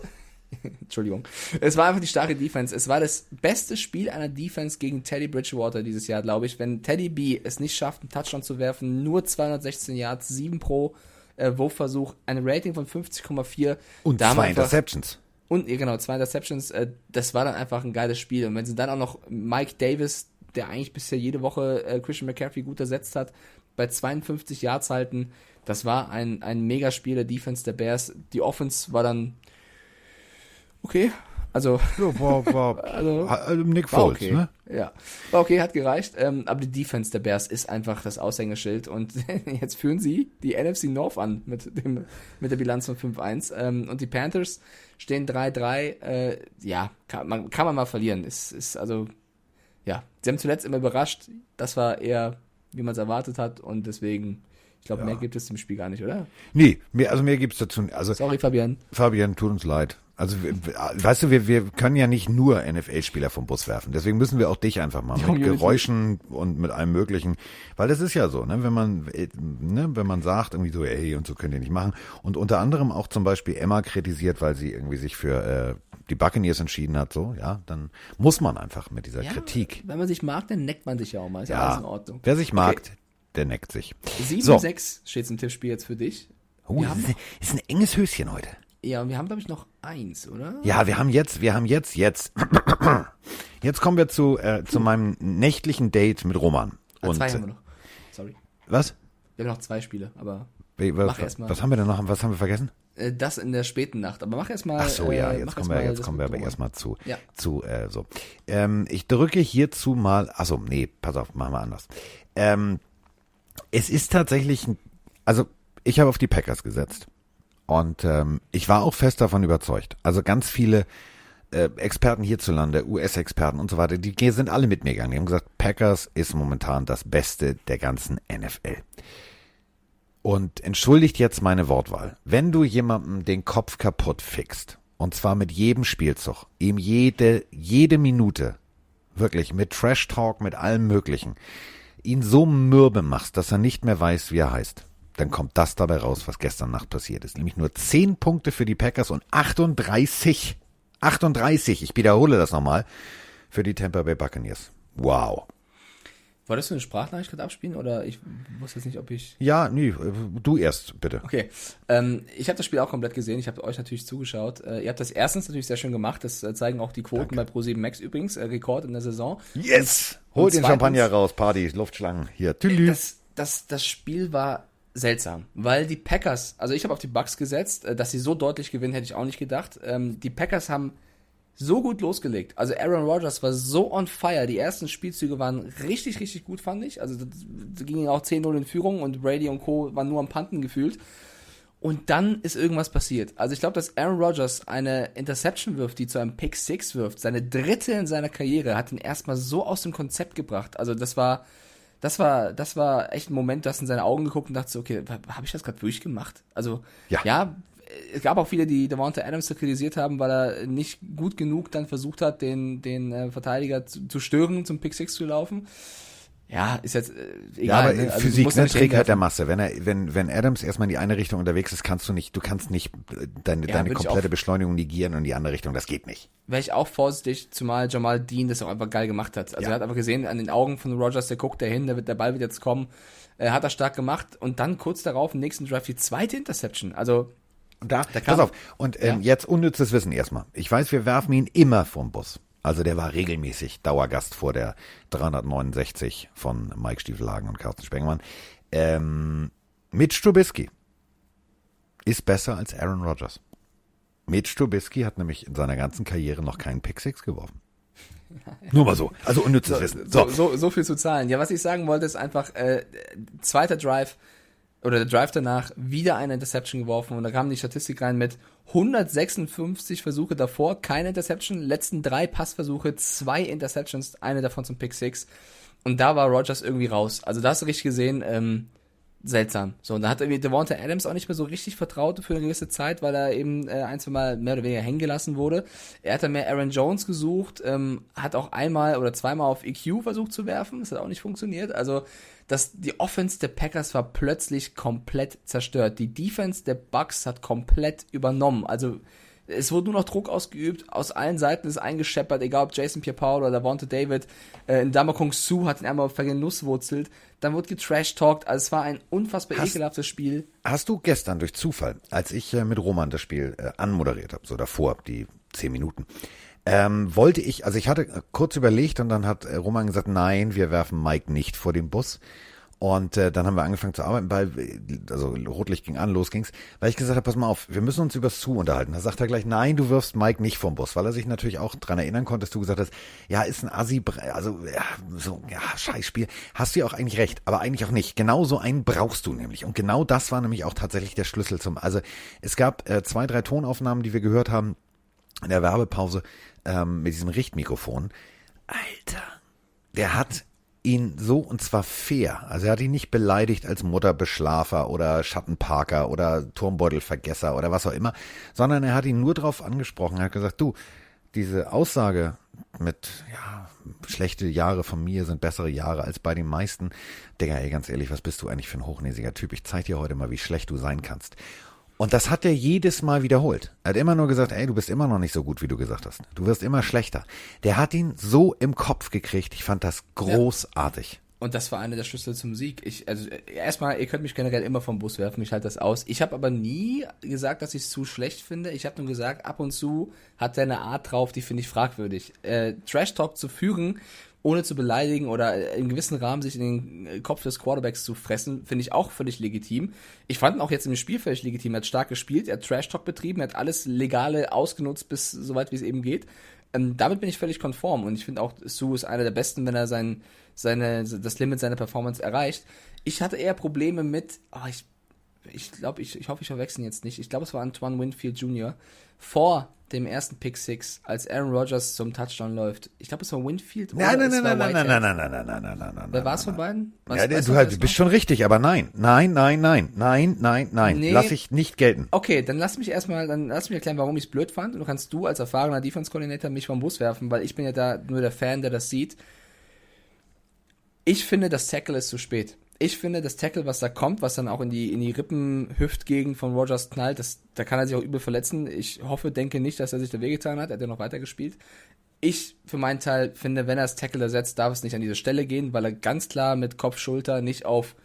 Entschuldigung. Es war einfach die starke Defense. Es war das beste Spiel einer Defense gegen Teddy Bridgewater dieses Jahr, glaube ich. Wenn Teddy B es nicht schafft, einen Touchdown zu werfen, nur 216 Yards, 7 pro äh, Wurfversuch, ein Rating von 50,4. Und zwei Interceptions. Und genau, zwei Interceptions, äh, das war dann einfach ein geiles Spiel. Und wenn sie dann auch noch Mike Davis, der eigentlich bisher jede Woche äh, Christian McCaffrey gut ersetzt hat, bei 52 Yards halten, das war ein, ein Megaspiel der Defense der Bears. Die Offense war dann okay. Also, ja, war, war, also, also Nick Foles, okay. ne? Ja, war okay, hat gereicht. Ähm, aber die Defense der Bears ist einfach das Aushängeschild und jetzt führen sie die NFC North an mit dem mit der Bilanz von 5-1 ähm, und die Panthers stehen 3-3. Äh, ja, kann man, kann man mal verlieren. Ist, ist also, ja, sie haben zuletzt immer überrascht. Das war eher, wie man es erwartet hat und deswegen, ich glaube, ja. mehr gibt es im Spiel gar nicht, oder? Nee, mehr, also mehr gibt es dazu. Also, Sorry, Fabian. Fabian, tut uns leid. Also, weißt du, wir, wir können ja nicht nur NFL-Spieler vom Bus werfen. Deswegen müssen wir auch dich einfach mal mit Geräuschen und mit allem Möglichen, weil das ist ja so, ne, wenn man, äh, ne, wenn man sagt irgendwie so, ey, und so könnt ihr nicht machen. Und unter anderem auch zum Beispiel Emma kritisiert, weil sie irgendwie sich für äh, die Buccaneers entschieden hat, so, ja, dann muss man einfach mit dieser Ja, Kritik. Wenn man sich mag, dann neckt man sich ja auch mal. Ist ja, Ja, alles in Ordnung. wer sich mag, der neckt sich. 7-6 steht im Tippspiel jetzt für dich. Oh, haben ist, ist ein enges Höschen heute. Ja, und wir haben, glaube ich, noch eins, oder? Ja, wir haben jetzt, wir haben jetzt, jetzt. Jetzt kommen wir zu, äh, zu meinem nächtlichen Date mit Roman. Ah, Und, zwei haben äh, wir noch. Sorry. was? Wir haben noch zwei Spiele, aber Wie- Was, Mach erst mal. was haben wir denn noch? Was haben wir vergessen? äh, das in der späten Nacht. Aber mach erst mal. Ach so, ja, äh, jetzt kommen wir, jetzt kommen wir aber erstmal zu, Ja. zu, äh, so. Ähm, ich drücke hierzu mal, achso, nee, pass auf, machen wir anders. Ähm, es ist tatsächlich, also ich habe auf die Packers gesetzt und ähm, ich war auch fest davon überzeugt. Also ganz viele äh, Experten hierzulande, US-Experten und so weiter, die sind alle mit mir gegangen. Die haben gesagt, Packers ist momentan das Beste der ganzen NFL. Und entschuldigt jetzt meine Wortwahl. Wenn du jemandem den Kopf kaputt fixst, und zwar mit jedem Spielzug, ihm jede, jede Minute, wirklich mit Trash Talk, mit allem Möglichen, ihn so mürbe machst, dass er nicht mehr weiß, wie er heißt, dann kommt das dabei raus, was gestern Nacht passiert ist. Nämlich nur 10 Punkte für die Packers und 38, 38, ich wiederhole das nochmal, für die Tampa Bay Buccaneers. Wow. Wolltest du eine Sprachnachricht gerade abspielen oder ich wusste jetzt nicht, ob ich. Ja, nee, du erst, bitte. Okay, ähm, ich habe das Spiel auch komplett gesehen. Ich habe euch natürlich zugeschaut. Äh, ihr habt das erstens natürlich sehr schön gemacht. Das äh, zeigen auch die Quoten bei Pro7 Max übrigens. Äh, Rekord in der Saison. Yes! Und Holt den zweitens- Champagner raus, Party, Luftschlangen. Hier, Tülü. Das, das, das Spiel war seltsam, weil die Packers, also ich habe auf die Bucks gesetzt, äh, dass sie so deutlich gewinnen, hätte ich auch nicht gedacht. Ähm, die Packers haben so gut losgelegt. Also Aaron Rodgers war so on fire. Die ersten Spielzüge waren richtig, richtig gut, fand ich. Also da gingen auch 10-0 in Führung und Brady und Co. waren nur am Panten gefühlt. Und dann ist irgendwas passiert. Also ich glaube, dass Aaron Rodgers eine Interception wirft, die zu einem Pick 6 wirft, seine dritte in seiner Karriere, hat ihn erstmal so aus dem Konzept gebracht. Also das war, das war, das war echt ein Moment, du hast in seine Augen geguckt und dachte so, okay, habe ich das gerade wirklich gemacht? Also Ja. ja, es gab auch viele, die Devonta Adams so kritisiert haben, weil er nicht gut genug dann versucht hat, den, den äh, Verteidiger zu, zu stören, zum Pick 6 zu laufen. Ja, ist jetzt äh, egal. Ja, aber ne? Also, Physik, ne, Trägheit der. Masse. Wenn er, wenn, wenn Adams erstmal in die eine Richtung unterwegs ist, kannst du nicht, du kannst nicht äh, deine, Ja, deine komplette auch- Beschleunigung negieren und in die andere Richtung. Das geht nicht. wäre ich auch vorsichtig, zumal Jamal Dean das auch einfach geil gemacht hat. Also Ja. er hat einfach gesehen, an den Augen von Rogers, der guckt dahin, der, wird, der Ball wird jetzt kommen. Äh, hat er stark gemacht und dann kurz darauf im nächsten Drive die zweite Interception. Also Und da, kam- pass auf. Und ähm, Ja. jetzt unnützes Wissen erstmal. Ich weiß, wir werfen ihn immer vom Bus. Also der war regelmäßig Dauergast vor der 369 von Mike Stiefelhagen und Carsten Spengmann. Ähm, Mitch Trubisky ist besser als Aaron Rodgers. Mitch Trubisky hat nämlich in seiner ganzen Karriere noch keinen Pick Six geworfen. Nur mal so. Also unnützes Wissen. so, so, so viel zu zahlen. Ja, was ich sagen wollte, ist einfach, äh, zweiter Drive oder der Drive danach wieder eine Interception geworfen und da kam die Statistik rein mit 156 Versuche davor, keine Interception, letzten drei Passversuche, zwei Interceptions, eine davon zum Pick Six und da war Rogers irgendwie raus. Also da hast du richtig gesehen, ähm, seltsam. So, und da hat irgendwie Devonta Adams auch nicht mehr so richtig vertraut für eine gewisse Zeit, weil er eben äh, ein, zwei Mal mehr oder weniger hängen gelassen wurde. Er hat dann mehr Aaron Jones gesucht, ähm, hat auch einmal oder zweimal auf EQ versucht zu werfen, das hat auch nicht funktioniert. Also, das, die Offense der Packers war plötzlich komplett zerstört. Die Defense der Bucks hat komplett übernommen. Also, es wurde nur noch Druck ausgeübt, aus allen Seiten ist eingescheppert, egal ob Jason Pierre-Paul oder Davante David, äh, Ndamakong Su hat ihn einmal vergenusswurzelt, dann wurde getrash-talkt, also es war ein unfassbar Hast- ekelhaftes Spiel. Hast du gestern durch Zufall, als ich äh, mit Roman das Spiel äh, anmoderiert habe, so davor, die zehn Minuten, ähm, wollte ich, also ich hatte kurz überlegt und dann hat äh, Roman gesagt, nein, wir werfen Mike nicht vor den Bus. Und äh, dann haben wir angefangen zu arbeiten, weil, äh, also Rotlicht ging an, los ging's, weil ich gesagt habe, pass mal auf, wir müssen uns übers Zu unterhalten. Da sagt er gleich, nein, du wirfst Mike nicht vom Bus, weil er sich natürlich auch dran erinnern konnte, dass du gesagt hast, ja, ist ein Assi, also ja, so, ja, Scheißspiel. Hast du ja auch eigentlich recht, aber eigentlich auch nicht. Genau so einen brauchst du nämlich. Und genau das war nämlich auch tatsächlich der Schlüssel zum, also es gab äh, zwei, drei Tonaufnahmen, die wir gehört haben in der Werbepause ähm, mit diesem Richtmikrofon. Alter, der hat ihn so und zwar fair. Also er hat ihn nicht beleidigt als Mutterbeschlafer oder Schattenparker oder Turmbeutelvergesser oder was auch immer, sondern er hat ihn nur darauf angesprochen. Er hat gesagt, du, diese Aussage mit, ja, schlechte Jahre von mir sind bessere Jahre als bei den meisten. Digga, ey, ganz ehrlich, was bist du eigentlich für ein hochnäsiger Typ? Ich zeig dir heute mal, wie schlecht du sein kannst. Und das hat er jedes Mal wiederholt. Er hat immer nur gesagt, ey, du bist immer noch nicht so gut, wie du gesagt hast. Du wirst immer schlechter. Der hat ihn so im Kopf gekriegt. Ich fand das großartig. Ja. Und das war einer der Schlüssel zum Sieg. Ich, also erstmal, ihr könnt mich generell immer vom Bus werfen, ich halte das aus. Ich habe aber nie gesagt, dass ich es zu schlecht finde. Ich habe nur gesagt, ab und zu hat er eine Art drauf, die finde ich fragwürdig. Äh, Trash Talk zu führen ohne zu beleidigen oder in gewissen Rahmen sich in den äh, Kopf des Quarterbacks zu fressen, finde ich auch völlig legitim. Ich fand ihn auch jetzt im Spiel völlig legitim. Er hat stark gespielt, er hat Trash-Talk betrieben, er hat alles Legale ausgenutzt, bis so weit wie es eben geht. Ähm, damit bin ich völlig konform und ich finde auch, Sue ist einer der Besten, wenn er sein, seine, das Limit seiner Performance erreicht. Ich hatte eher Probleme mit, oh, ich ich glaube, ich, ich hoffe, ich verwechsel jetzt nicht. Ich glaube, es war Antoine Winfield Jr. vor dem ersten Pick Six, als Aaron Rodgers zum Touchdown läuft. Ich glaube, es war Winfield oder nein, nein, nein, nein, nein, nein, nein, nein, nein, nein, nein, nein, nein. Wer war es von beiden? Was, ja, du, halt, du bist schon richtig, aber nein, nein, nein, nein, nein, nein, nein. Nee. Lass ich nicht gelten. Okay, dann lass mich erstmal, dann lass mich erklären, warum ich es blöd fand. Und du kannst du als erfahrener Defense-Koordinator mich vom Bus werfen, weil ich bin ja da nur der Fan, der das sieht. Ich finde, das Tackle ist zu spät ich finde, das Tackle, was da kommt, was dann auch in die, in die Rippen-Hüftgegend von Rogers knallt, das, da kann er sich auch übel verletzen. Ich hoffe, denke nicht, dass er sich da wehgetan hat. Er hat ja noch weiter gespielt. Ich für meinen Teil finde, wenn er das Tackle ersetzt, darf es nicht an diese Stelle gehen, weil er ganz klar mit Kopf, Schulter nicht auf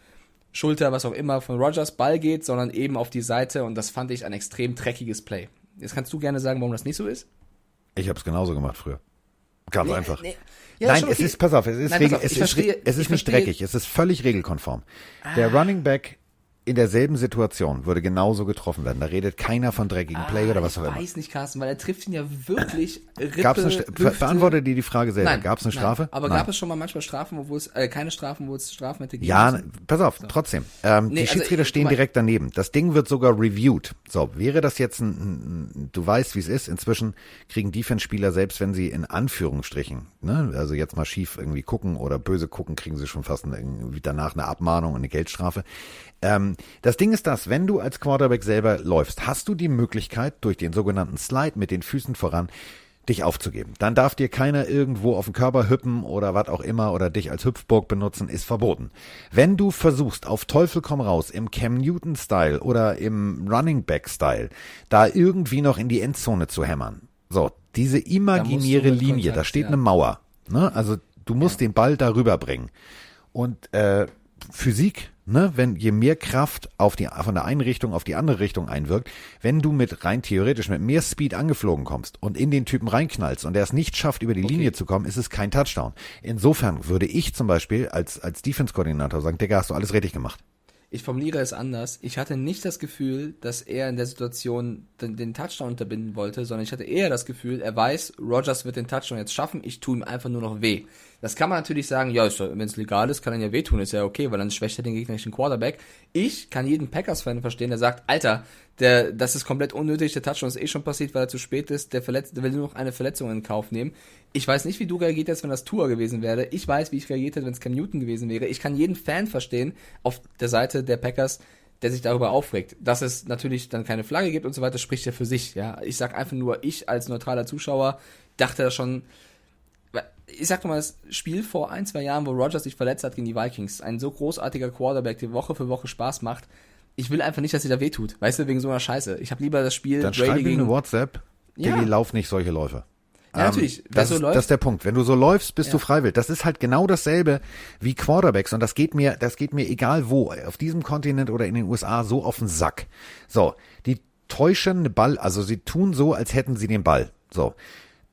Schulter, was auch immer, von Rogers Ball geht, sondern eben auf die Seite und das fand ich ein extrem dreckiges Play. Jetzt kannst du gerne sagen, warum das nicht so ist? Ich habe es genauso gemacht früher. Ganz nee, einfach. Nee. Ja, Nein, es ist, pass auf, es ist, Nein, auf, es, ist es ist nicht dreckig, es ist völlig regelkonform. Ah. Der Running Back in derselben Situation würde genauso getroffen werden. Da redet keiner von dreckigen ah, Play oder was auch immer. Ich weiß nicht, Carsten, weil er trifft ihn ja wirklich Rippe, Gab's eine Hüfte. Beantworte dir die Frage selber. Gab es eine Strafe? Nein, aber nein. gab es schon mal manchmal Strafen, wo es, äh, keine Strafen, wo es Strafen hätte gegeben? Ja, pass auf, so. trotzdem. Ähm, nee, die also Schiedsrichter also, stehen direkt daneben. Das Ding wird sogar reviewed. So, wäre das jetzt ein, ein du weißt, wie es ist. Inzwischen kriegen Defense-Spieler, selbst wenn sie in Anführungsstrichen, ne, also jetzt mal schief irgendwie gucken oder böse gucken, kriegen sie schon fast irgendwie danach eine Abmahnung und eine Geldstrafe. Ähm, das Ding ist das, wenn du als Quarterback selber läufst, hast du die Möglichkeit, durch den sogenannten Slide mit den Füßen voran, dich aufzugeben. Dann darf dir keiner irgendwo auf den Körper hüppen oder was auch immer oder dich als Hüpfburg benutzen, ist verboten. Wenn du versuchst, auf Teufel komm raus, im Cam Newton Style oder im Running Back Style, da irgendwie noch in die Endzone zu hämmern. So, diese imaginäre Linie, Kontakt, da steht ja. eine Mauer. Ne? Also du musst ja. den Ball darüber bringen. Und äh, Physik ne, wenn je mehr Kraft auf die, von der einen Richtung auf die andere Richtung einwirkt, wenn du mit rein theoretisch mit mehr Speed angeflogen kommst und in den Typen reinknallst und er es nicht schafft, über die okay. Linie zu kommen, ist es kein Touchdown. Insofern würde ich zum Beispiel als, als Defense-Koordinator sagen, Digga, hast du alles richtig gemacht. Ich formuliere es anders. Ich hatte nicht das Gefühl, dass er in der Situation den, den, Touchdown unterbinden wollte, sondern ich hatte eher das Gefühl, er weiß, Rogers wird den Touchdown jetzt schaffen, ich tue ihm einfach nur noch weh. Das kann man natürlich sagen, ja, wenn es legal ist, kann er ja wehtun, ist ja okay, weil dann schwächt er den gegnerischen Quarterback. Ich kann jeden Packers-Fan verstehen, der sagt, Alter, der, das ist komplett unnötig, der Touchdown ist eh schon passiert, weil er zu spät ist, der, verletzt, der will nur noch eine Verletzung in Kauf nehmen. Ich weiß nicht, wie du reagiert hättest, wenn das Tour gewesen wäre. Ich weiß, wie ich reagiert hätte, wenn es Cam Newton gewesen wäre. Ich kann jeden Fan verstehen auf der Seite der Packers, der sich darüber aufregt. Dass es natürlich dann keine Flagge gibt und so weiter, spricht ja für sich. Ja, Ich sag einfach nur, ich als neutraler Zuschauer dachte da schon, ich sag mal, das Spiel vor ein, zwei Jahren, wo Rogers sich verletzt hat gegen die Vikings, ein so großartiger Quarterback, der Woche für Woche Spaß macht, ich will einfach nicht, dass sie da wehtut. Weißt du, wegen so einer Scheiße. Ich habe lieber das Spiel. Dann schreib gegen... eine WhatsApp. Ja. Digi, lauf nicht solche Läufe. Ja, ähm, natürlich. Das, so ist, läuft, das ist der Punkt. Wenn du so läufst, bist ja. du freiwillig. Das ist halt genau dasselbe wie Quarterbacks und das geht mir, das geht mir egal wo, auf diesem Kontinent oder in den USA so auf den Sack. So, die täuschen den Ball, also sie tun so, als hätten sie den Ball. So.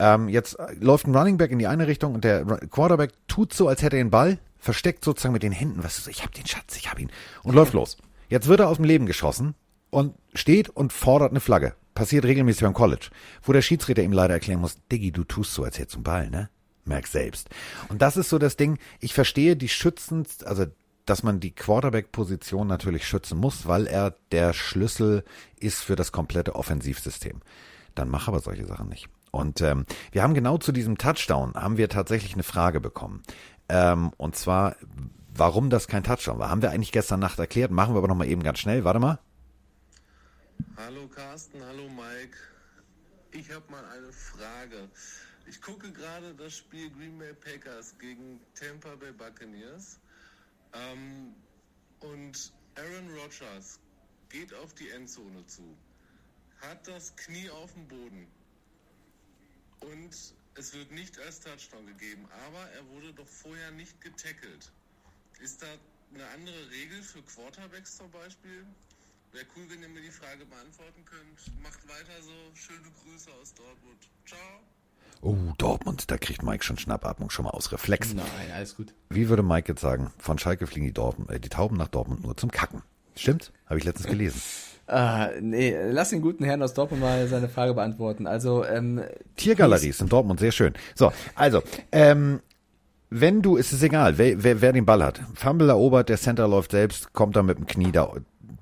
Ähm, jetzt läuft ein Running Back in die eine Richtung und der Quarterback tut so, als hätte er den Ball, versteckt sozusagen mit den Händen, was ist, ich hab den Schatz, ich hab ihn und läuft los. Jetzt wird er aus dem Leben geschossen und steht und fordert eine Flagge. Passiert regelmäßig beim College, wo der Schiedsrichter ihm leider erklären muss, Diggi, du tust so, als hättest du einen Ball, ne? Merk selbst. Und das ist so das Ding, ich verstehe die Schützen, also dass man die Quarterback-Position natürlich schützen muss, weil er der Schlüssel ist für das komplette Offensivsystem. Dann mach aber solche Sachen nicht. Und ähm, wir haben genau zu diesem Touchdown haben wir tatsächlich eine Frage bekommen. Ähm, und zwar, warum das kein Touchdown war. Haben wir eigentlich gestern Nacht erklärt, machen wir aber nochmal eben ganz schnell. Warte mal. Hallo Carsten, hallo Mike. Ich habe mal eine Frage. Ich gucke gerade das Spiel Green Bay Packers gegen Tampa Bay Buccaneers. Ähm, und Aaron Rodgers geht auf die Endzone zu, hat das Knie auf dem Boden und es wird nicht als Touchdown gegeben, aber er wurde doch vorher nicht getackelt. Ist da eine andere Regel für Quarterbacks zum Beispiel? Wäre cool, wenn ihr mir die Frage beantworten könnt. Macht weiter so. Schöne Grüße aus Dortmund. Ciao. Oh, Dortmund, da kriegt Mike schon Schnappatmung schon mal aus Reflex. Nein, alles gut. Wie würde Mike jetzt sagen, von Schalke fliegen die, Dortmund, äh, die Tauben nach Dortmund nur zum Kacken? Stimmt? Habe ich letztens gelesen. Ah, nee, lass den guten Herrn aus Dortmund mal seine Frage beantworten. Also, ähm, Tiergalerie ist in Dortmund sehr schön. So, also, ähm, wenn du, ist es egal, wer, wer, wer den Ball hat. Fumble erobert, der Center läuft selbst, kommt da mit dem Knie da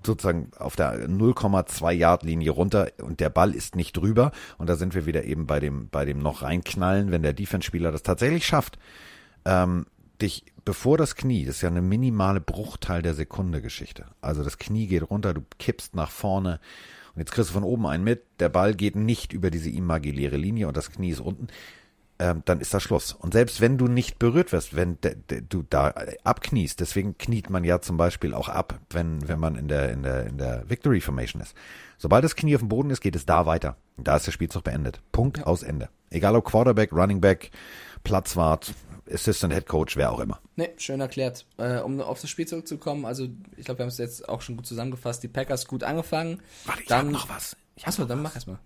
sozusagen auf der 0,2 Yard Linie runter und der Ball ist nicht drüber und da sind wir wieder eben bei dem bei dem noch reinknallen, wenn der Defense Spieler das tatsächlich schafft, ähm, dich bevor das Knie, das ist ja eine minimale Bruchteil der Sekunde Geschichte. Also das Knie geht runter, du kippst nach vorne und jetzt kriegst du von oben einen mit, der Ball geht nicht über diese imaginäre Linie und das Knie ist unten ähm, dann ist das Schluss. Und selbst wenn du nicht berührt wirst, wenn du da abkniest, deswegen kniet man ja zum Beispiel auch ab, wenn, wenn man in der, in der, in der Victory Formation ist. Sobald das Knie auf dem Boden ist, geht es da weiter. Da ist der Spielzug beendet. Punkt ja. aus Ende. Egal ob Quarterback, Running Back, Platzwart, Assistant Head Coach, wer auch immer. Ne, schön erklärt. Äh, um auf das Spiel zurückzukommen, also ich glaube, wir haben es jetzt auch schon gut zusammengefasst. Die Packers gut angefangen. Warte, ich dann, hab noch was. Achso, dann mach erstmal.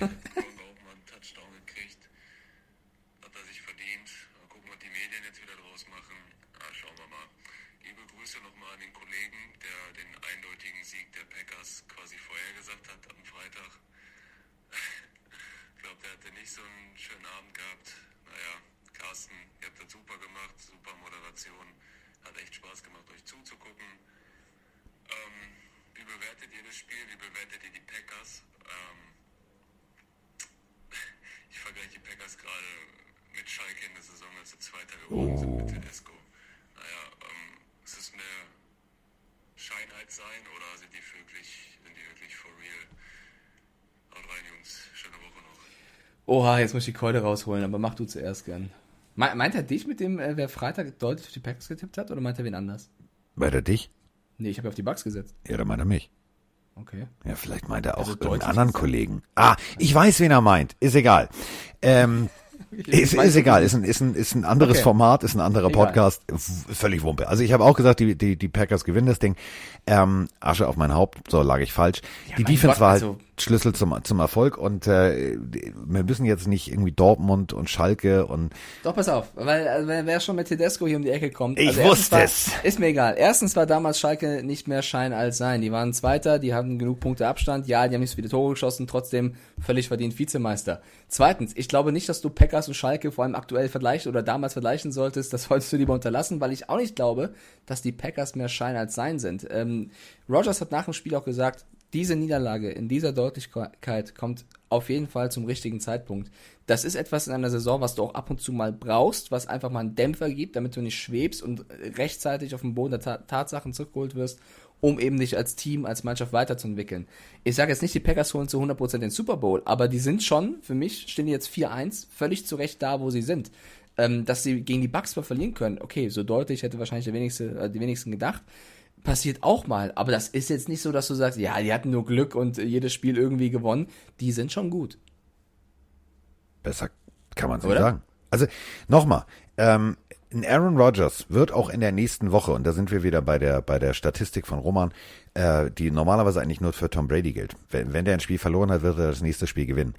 Baumann Touchdown gekriegt. Hat er sich verdient. Mal gucken, was die Medien jetzt wieder draus machen. Ja, schauen wir mal. Liebe Grüße nochmal an den Kollegen, der den eindeutigen Sieg der Packers quasi vorhergesagt hat am Freitag. ich glaube, der hatte nicht so einen schönen Abend gehabt. Naja, Carsten, ihr habt das super gemacht, super Moderation. Hat echt Spaß gemacht, euch zuzugucken. Ähm, wie bewertet ihr das Spiel? Wie bewertet ihr die Packers? Ähm, ich vergleiche die Packers gerade mit Schalke in der Saison, als sie Zweiter geworden sind mit Tedesco. Naja, ähm, ist es eine Scheinheit sein oder sind die wirklich, sind die wirklich for real? Haut rein, Jungs. Schöne Woche noch. Oha, jetzt muss ich die Keule rausholen, aber mach du zuerst gern. Meint er dich mit dem, äh, wer Freitag deutlich auf die Packers getippt hat, oder meint er wen anders? Meint er dich? Nee, ich habe auf die Bugs gesetzt. Ja, dann meint er mich. Okay. Ja, vielleicht meint er auch also einen anderen Kollegen. Ah, ich weiß, wen er meint. Ist egal. Ähm, ist, ist egal, ist ein, ist ein, ist ein anderes okay. Format, ist ein anderer egal. Podcast, völlig Wumpe. Also ich habe auch gesagt, die, die, die Packers gewinnen das Ding. Ähm, Asche auf mein Haupt, so lag ich falsch. Ja, die Defense Gott, war halt also Schlüssel zum, zum Erfolg und äh, wir müssen jetzt nicht irgendwie Dortmund und Schalke und. Doch, pass auf, weil also, wer schon mit Tedesco hier um die Ecke kommt. Ich also wusste war, es. Ist mir egal. Erstens war damals Schalke nicht mehr Schein als Sein. Die waren Zweiter, die hatten genug Punkte Abstand. Ja, die haben nicht so viele Tore geschossen, trotzdem völlig verdient Vizemeister. Zweitens, ich glaube nicht, dass du Packers und Schalke vor allem aktuell vergleichen oder damals vergleichen solltest. Das solltest du lieber unterlassen, weil ich auch nicht glaube, dass die Packers mehr Schein als Sein sind. Ähm, Rogers hat nach dem Spiel auch gesagt, diese Niederlage in dieser Deutlichkeit kommt auf jeden Fall zum richtigen Zeitpunkt. Das ist etwas in einer Saison, was du auch ab und zu mal brauchst, was einfach mal einen Dämpfer gibt, damit du nicht schwebst und rechtzeitig auf den Boden der Ta Tatsachen zurückgeholt wirst, um eben dich als Team, als Mannschaft weiterzuentwickeln. Ich sage jetzt nicht, die Packers holen zu 100% den Super Bowl, aber die sind schon, für mich stehen die jetzt 4-1, völlig zu Recht da, wo sie sind. Ähm, dass sie gegen die Bucks verlieren können, okay, so deutlich hätte wahrscheinlich der wenigste, äh, die wenigsten gedacht passiert auch mal. Aber das ist jetzt nicht so, dass du sagst, ja, die hatten nur Glück und jedes Spiel irgendwie gewonnen. Die sind schon gut. Besser kann man es nicht sagen. Also nochmal, ähm, Aaron Rodgers wird auch in der nächsten Woche, und da sind wir wieder bei der, bei der Statistik von Roman, äh, die normalerweise eigentlich nur für Tom Brady gilt. Wenn, wenn der ein Spiel verloren hat, wird er das nächste Spiel gewinnen.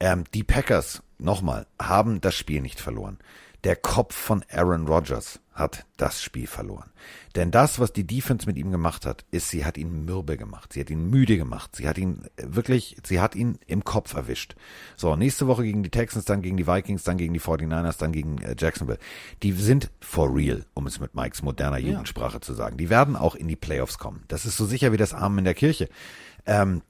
Ähm, die Packers, nochmal, haben das Spiel nicht verloren. Der Kopf von Aaron Rodgers hat das Spiel verloren. Denn das, was die Defense mit ihm gemacht hat, ist, sie hat ihn mürbe gemacht. Sie hat ihn müde gemacht. Sie hat ihn wirklich, sie hat ihn im Kopf erwischt. So, nächste Woche gegen die Texans, dann gegen die Vikings, dann gegen die 49ers, dann gegen äh, Jacksonville. Die sind for real, um es mit Mikes moderner Jugendsprache ja. zu sagen. Die werden auch in die Playoffs kommen. Das ist so sicher wie das Armen in der Kirche. Ähm,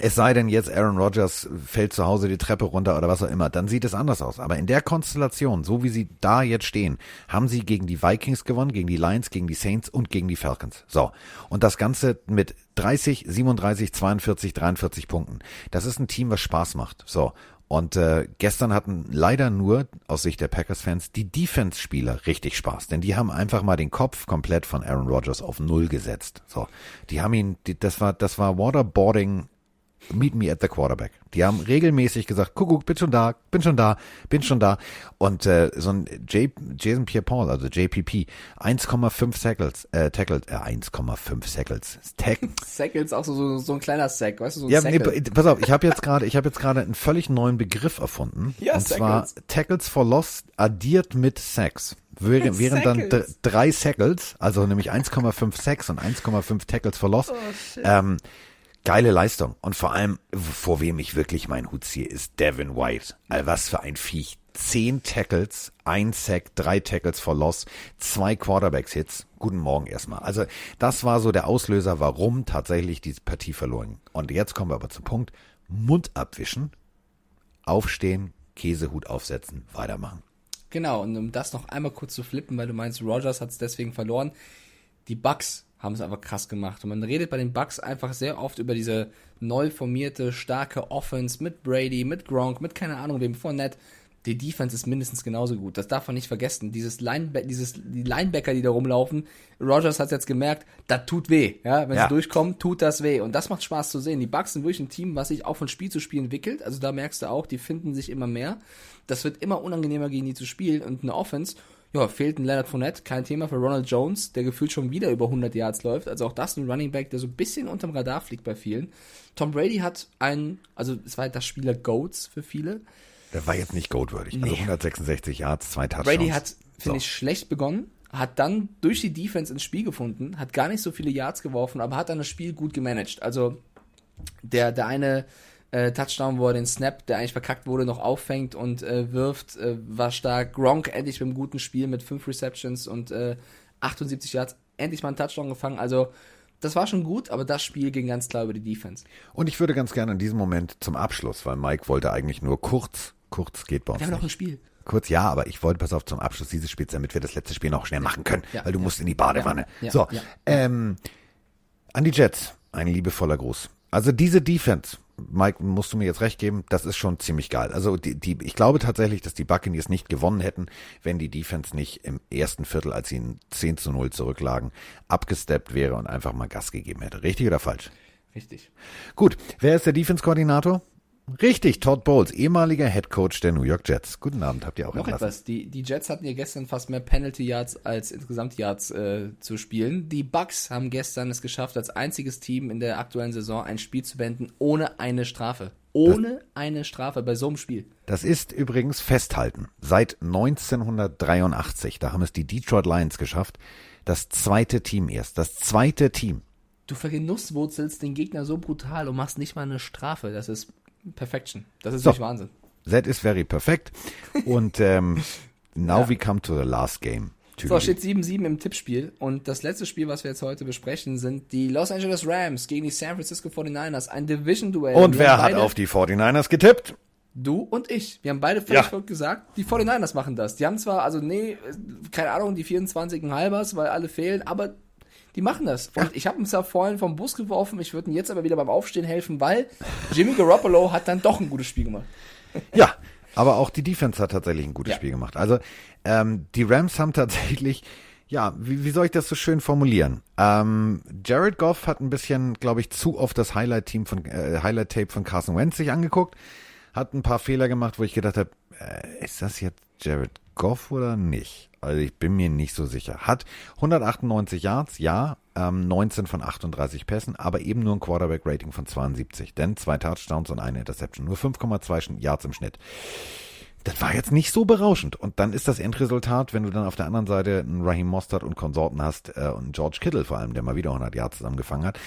Es sei denn, jetzt Aaron Rodgers fällt zu Hause die Treppe runter oder was auch immer, dann sieht es anders aus. Aber in der Konstellation, so wie sie da jetzt stehen, haben sie gegen die Vikings gewonnen, gegen die Lions, gegen die Saints und gegen die Falcons. So. Und das Ganze mit 30, 37, 42, 43 Punkten. Das ist ein Team, was Spaß macht. So. Und äh, gestern hatten leider nur aus Sicht der Packers-Fans die Defense-Spieler richtig Spaß, denn die haben einfach mal den Kopf komplett von Aaron Rodgers auf Null gesetzt. So, die haben ihn, die, das war, das war Waterboarding Meet me at the quarterback. Die haben regelmäßig gesagt, Kuckuck, bin schon da, bin schon da, bin schon da. Und äh, so ein J Jason Pierre-Paul, also JPP, 1,5 Sackles, äh, Tackles, äh, 1,5 Sackles. Tack Sackles, auch so, so, so ein kleiner Sack, weißt du, so ein ja, nee, pass auf, ich habe jetzt gerade, ich habe jetzt gerade einen völlig neuen Begriff erfunden. Ja, und Sackles. zwar Tackles for Loss addiert mit Sacks. Während, während dann drei Sackles, also nämlich 1,5 Sacks und 1,5 Tackles for Loss, oh, ähm, geile Leistung. Und vor allem, vor wem ich wirklich meinen Hut ziehe, ist Devin White. All was für ein Viech. Zehn Tackles, ein Sack, drei Tackles for Loss, zwei Quarterbacks-Hits. Guten Morgen erstmal. Also das war so der Auslöser, warum tatsächlich die Partie verloren. Und jetzt kommen wir aber zum Punkt. Mund abwischen, aufstehen, Käsehut aufsetzen, weitermachen. Genau, und um das noch einmal kurz zu flippen, weil du meinst, Rogers hat es deswegen verloren. Die Bucks haben es einfach krass gemacht. Und man redet bei den Bucks einfach sehr oft über diese neu formierte, starke Offense mit Brady, mit Gronk, mit keine Ahnung wem Net. Die Defense ist mindestens genauso gut. Das darf man nicht vergessen. Dieses Linebacker, dieses, die Linebacker, die da rumlaufen. Rogers hat jetzt gemerkt, das tut weh. Ja, wenn ja. sie durchkommen, tut das weh. Und das macht Spaß zu sehen. Die Bucks sind wirklich ein Team, was sich auch von Spiel zu Spiel entwickelt. Also da merkst du auch, die finden sich immer mehr. Das wird immer unangenehmer gegen die zu spielen und eine Offense ja, fehlt ein Leonard Fournette, kein Thema für Ronald Jones, der gefühlt schon wieder über 100 Yards läuft. Also auch das ein Running Back, der so ein bisschen unterm Radar fliegt bei vielen. Tom Brady hat einen, also es war das Spieler Goats für viele. Der war jetzt nicht goatwürdig. Also nee. Also 166 Yards, zwei Touchdowns. Brady hat, finde so. ich, schlecht begonnen, hat dann durch die Defense ins Spiel gefunden, hat gar nicht so viele Yards geworfen, aber hat dann das Spiel gut gemanagt. Also der, der eine äh, Touchdown, wo er den Snap, der eigentlich verkackt wurde, noch auffängt und äh, wirft, äh, war stark. Gronk endlich mit einem guten Spiel mit 5 Receptions und äh, 78 Yards, endlich mal einen Touchdown gefangen. Also das war schon gut, aber das Spiel ging ganz klar über die Defense. Und ich würde ganz gerne in diesem Moment zum Abschluss, weil Mike wollte eigentlich nur kurz, kurz geht bei uns. Wir haben noch ein Spiel. Kurz, ja, aber ich wollte, pass auf, zum Abschluss dieses Spiels, damit wir das letzte Spiel noch schnell machen können, ja, weil du ja, musst in die Badewanne. Ja, so, ähm, an die Jets, ein liebevoller Gruß. Also diese Defense, Mike, musst du mir jetzt recht geben, das ist schon ziemlich geil. Also die, die, ich glaube tatsächlich, dass die Buccaneers nicht gewonnen hätten, wenn die Defense nicht im ersten Viertel, als sie in 10 zu 0 zurücklagen, abgesteppt wäre und einfach mal Gas gegeben hätte. Richtig oder falsch? Richtig. Gut, wer ist der Defense-Koordinator? Richtig, Todd Bowles, ehemaliger Head Coach der New York Jets. Guten Abend, habt ihr auch Noch entlassen. etwas, die, die Jets hatten ja gestern fast mehr Penalty Yards als insgesamt Yards äh, zu spielen. Die Bucks haben gestern es geschafft, als einziges Team in der aktuellen Saison ein Spiel zu beenden ohne eine Strafe. Ohne das, eine Strafe bei so einem Spiel. Das ist übrigens festhalten. Seit 1983, da haben es die Detroit Lions geschafft, das zweite Team erst, das zweite Team. Du vergenusswurzelst den Gegner so brutal und machst nicht mal eine Strafe. Das ist Perfection. Das ist so. wirklich Wahnsinn. That is very perfect. Und ähm, now ja. we come to the last game. So, steht 7-7 im Tippspiel. Und das letzte Spiel, was wir jetzt heute besprechen, sind die Los Angeles Rams gegen die San Francisco 49ers. Ein Division-Duell. Und wer hat auf die 49ers getippt? Du und ich. Wir haben beide völlig ja. gesagt, die 49ers machen das. Die haben zwar, also nee, keine Ahnung, die 24 halbers, weil alle fehlen, aber die machen das. Und ich habe uns ja vorhin vom Bus geworfen. Ich würde ihm jetzt aber wieder beim Aufstehen helfen, weil Jimmy Garoppolo hat dann doch ein gutes Spiel gemacht. Ja, aber auch die Defense hat tatsächlich ein gutes ja. Spiel gemacht. Also ähm, die Rams haben tatsächlich, ja, wie, wie soll ich das so schön formulieren? Ähm, Jared Goff hat ein bisschen, glaube ich, zu oft das Highlight-Team von äh, Highlight-Tape von Carson Wentz sich angeguckt, hat ein paar Fehler gemacht, wo ich gedacht habe, äh, ist das jetzt Jared Goff oder nicht? Also ich bin mir nicht so sicher. Hat 198 Yards, ja, ähm, 19 von 38 Pässen, aber eben nur ein Quarterback-Rating von 72. Denn zwei Touchdowns und eine Interception. Nur 5,2 Yards im Schnitt. Das war jetzt nicht so berauschend. Und dann ist das Endresultat, wenn du dann auf der anderen Seite einen Raheem Mostert und Konsorten hast äh, und George Kittle vor allem, der mal wieder 100 Yards zusammengefangen hat,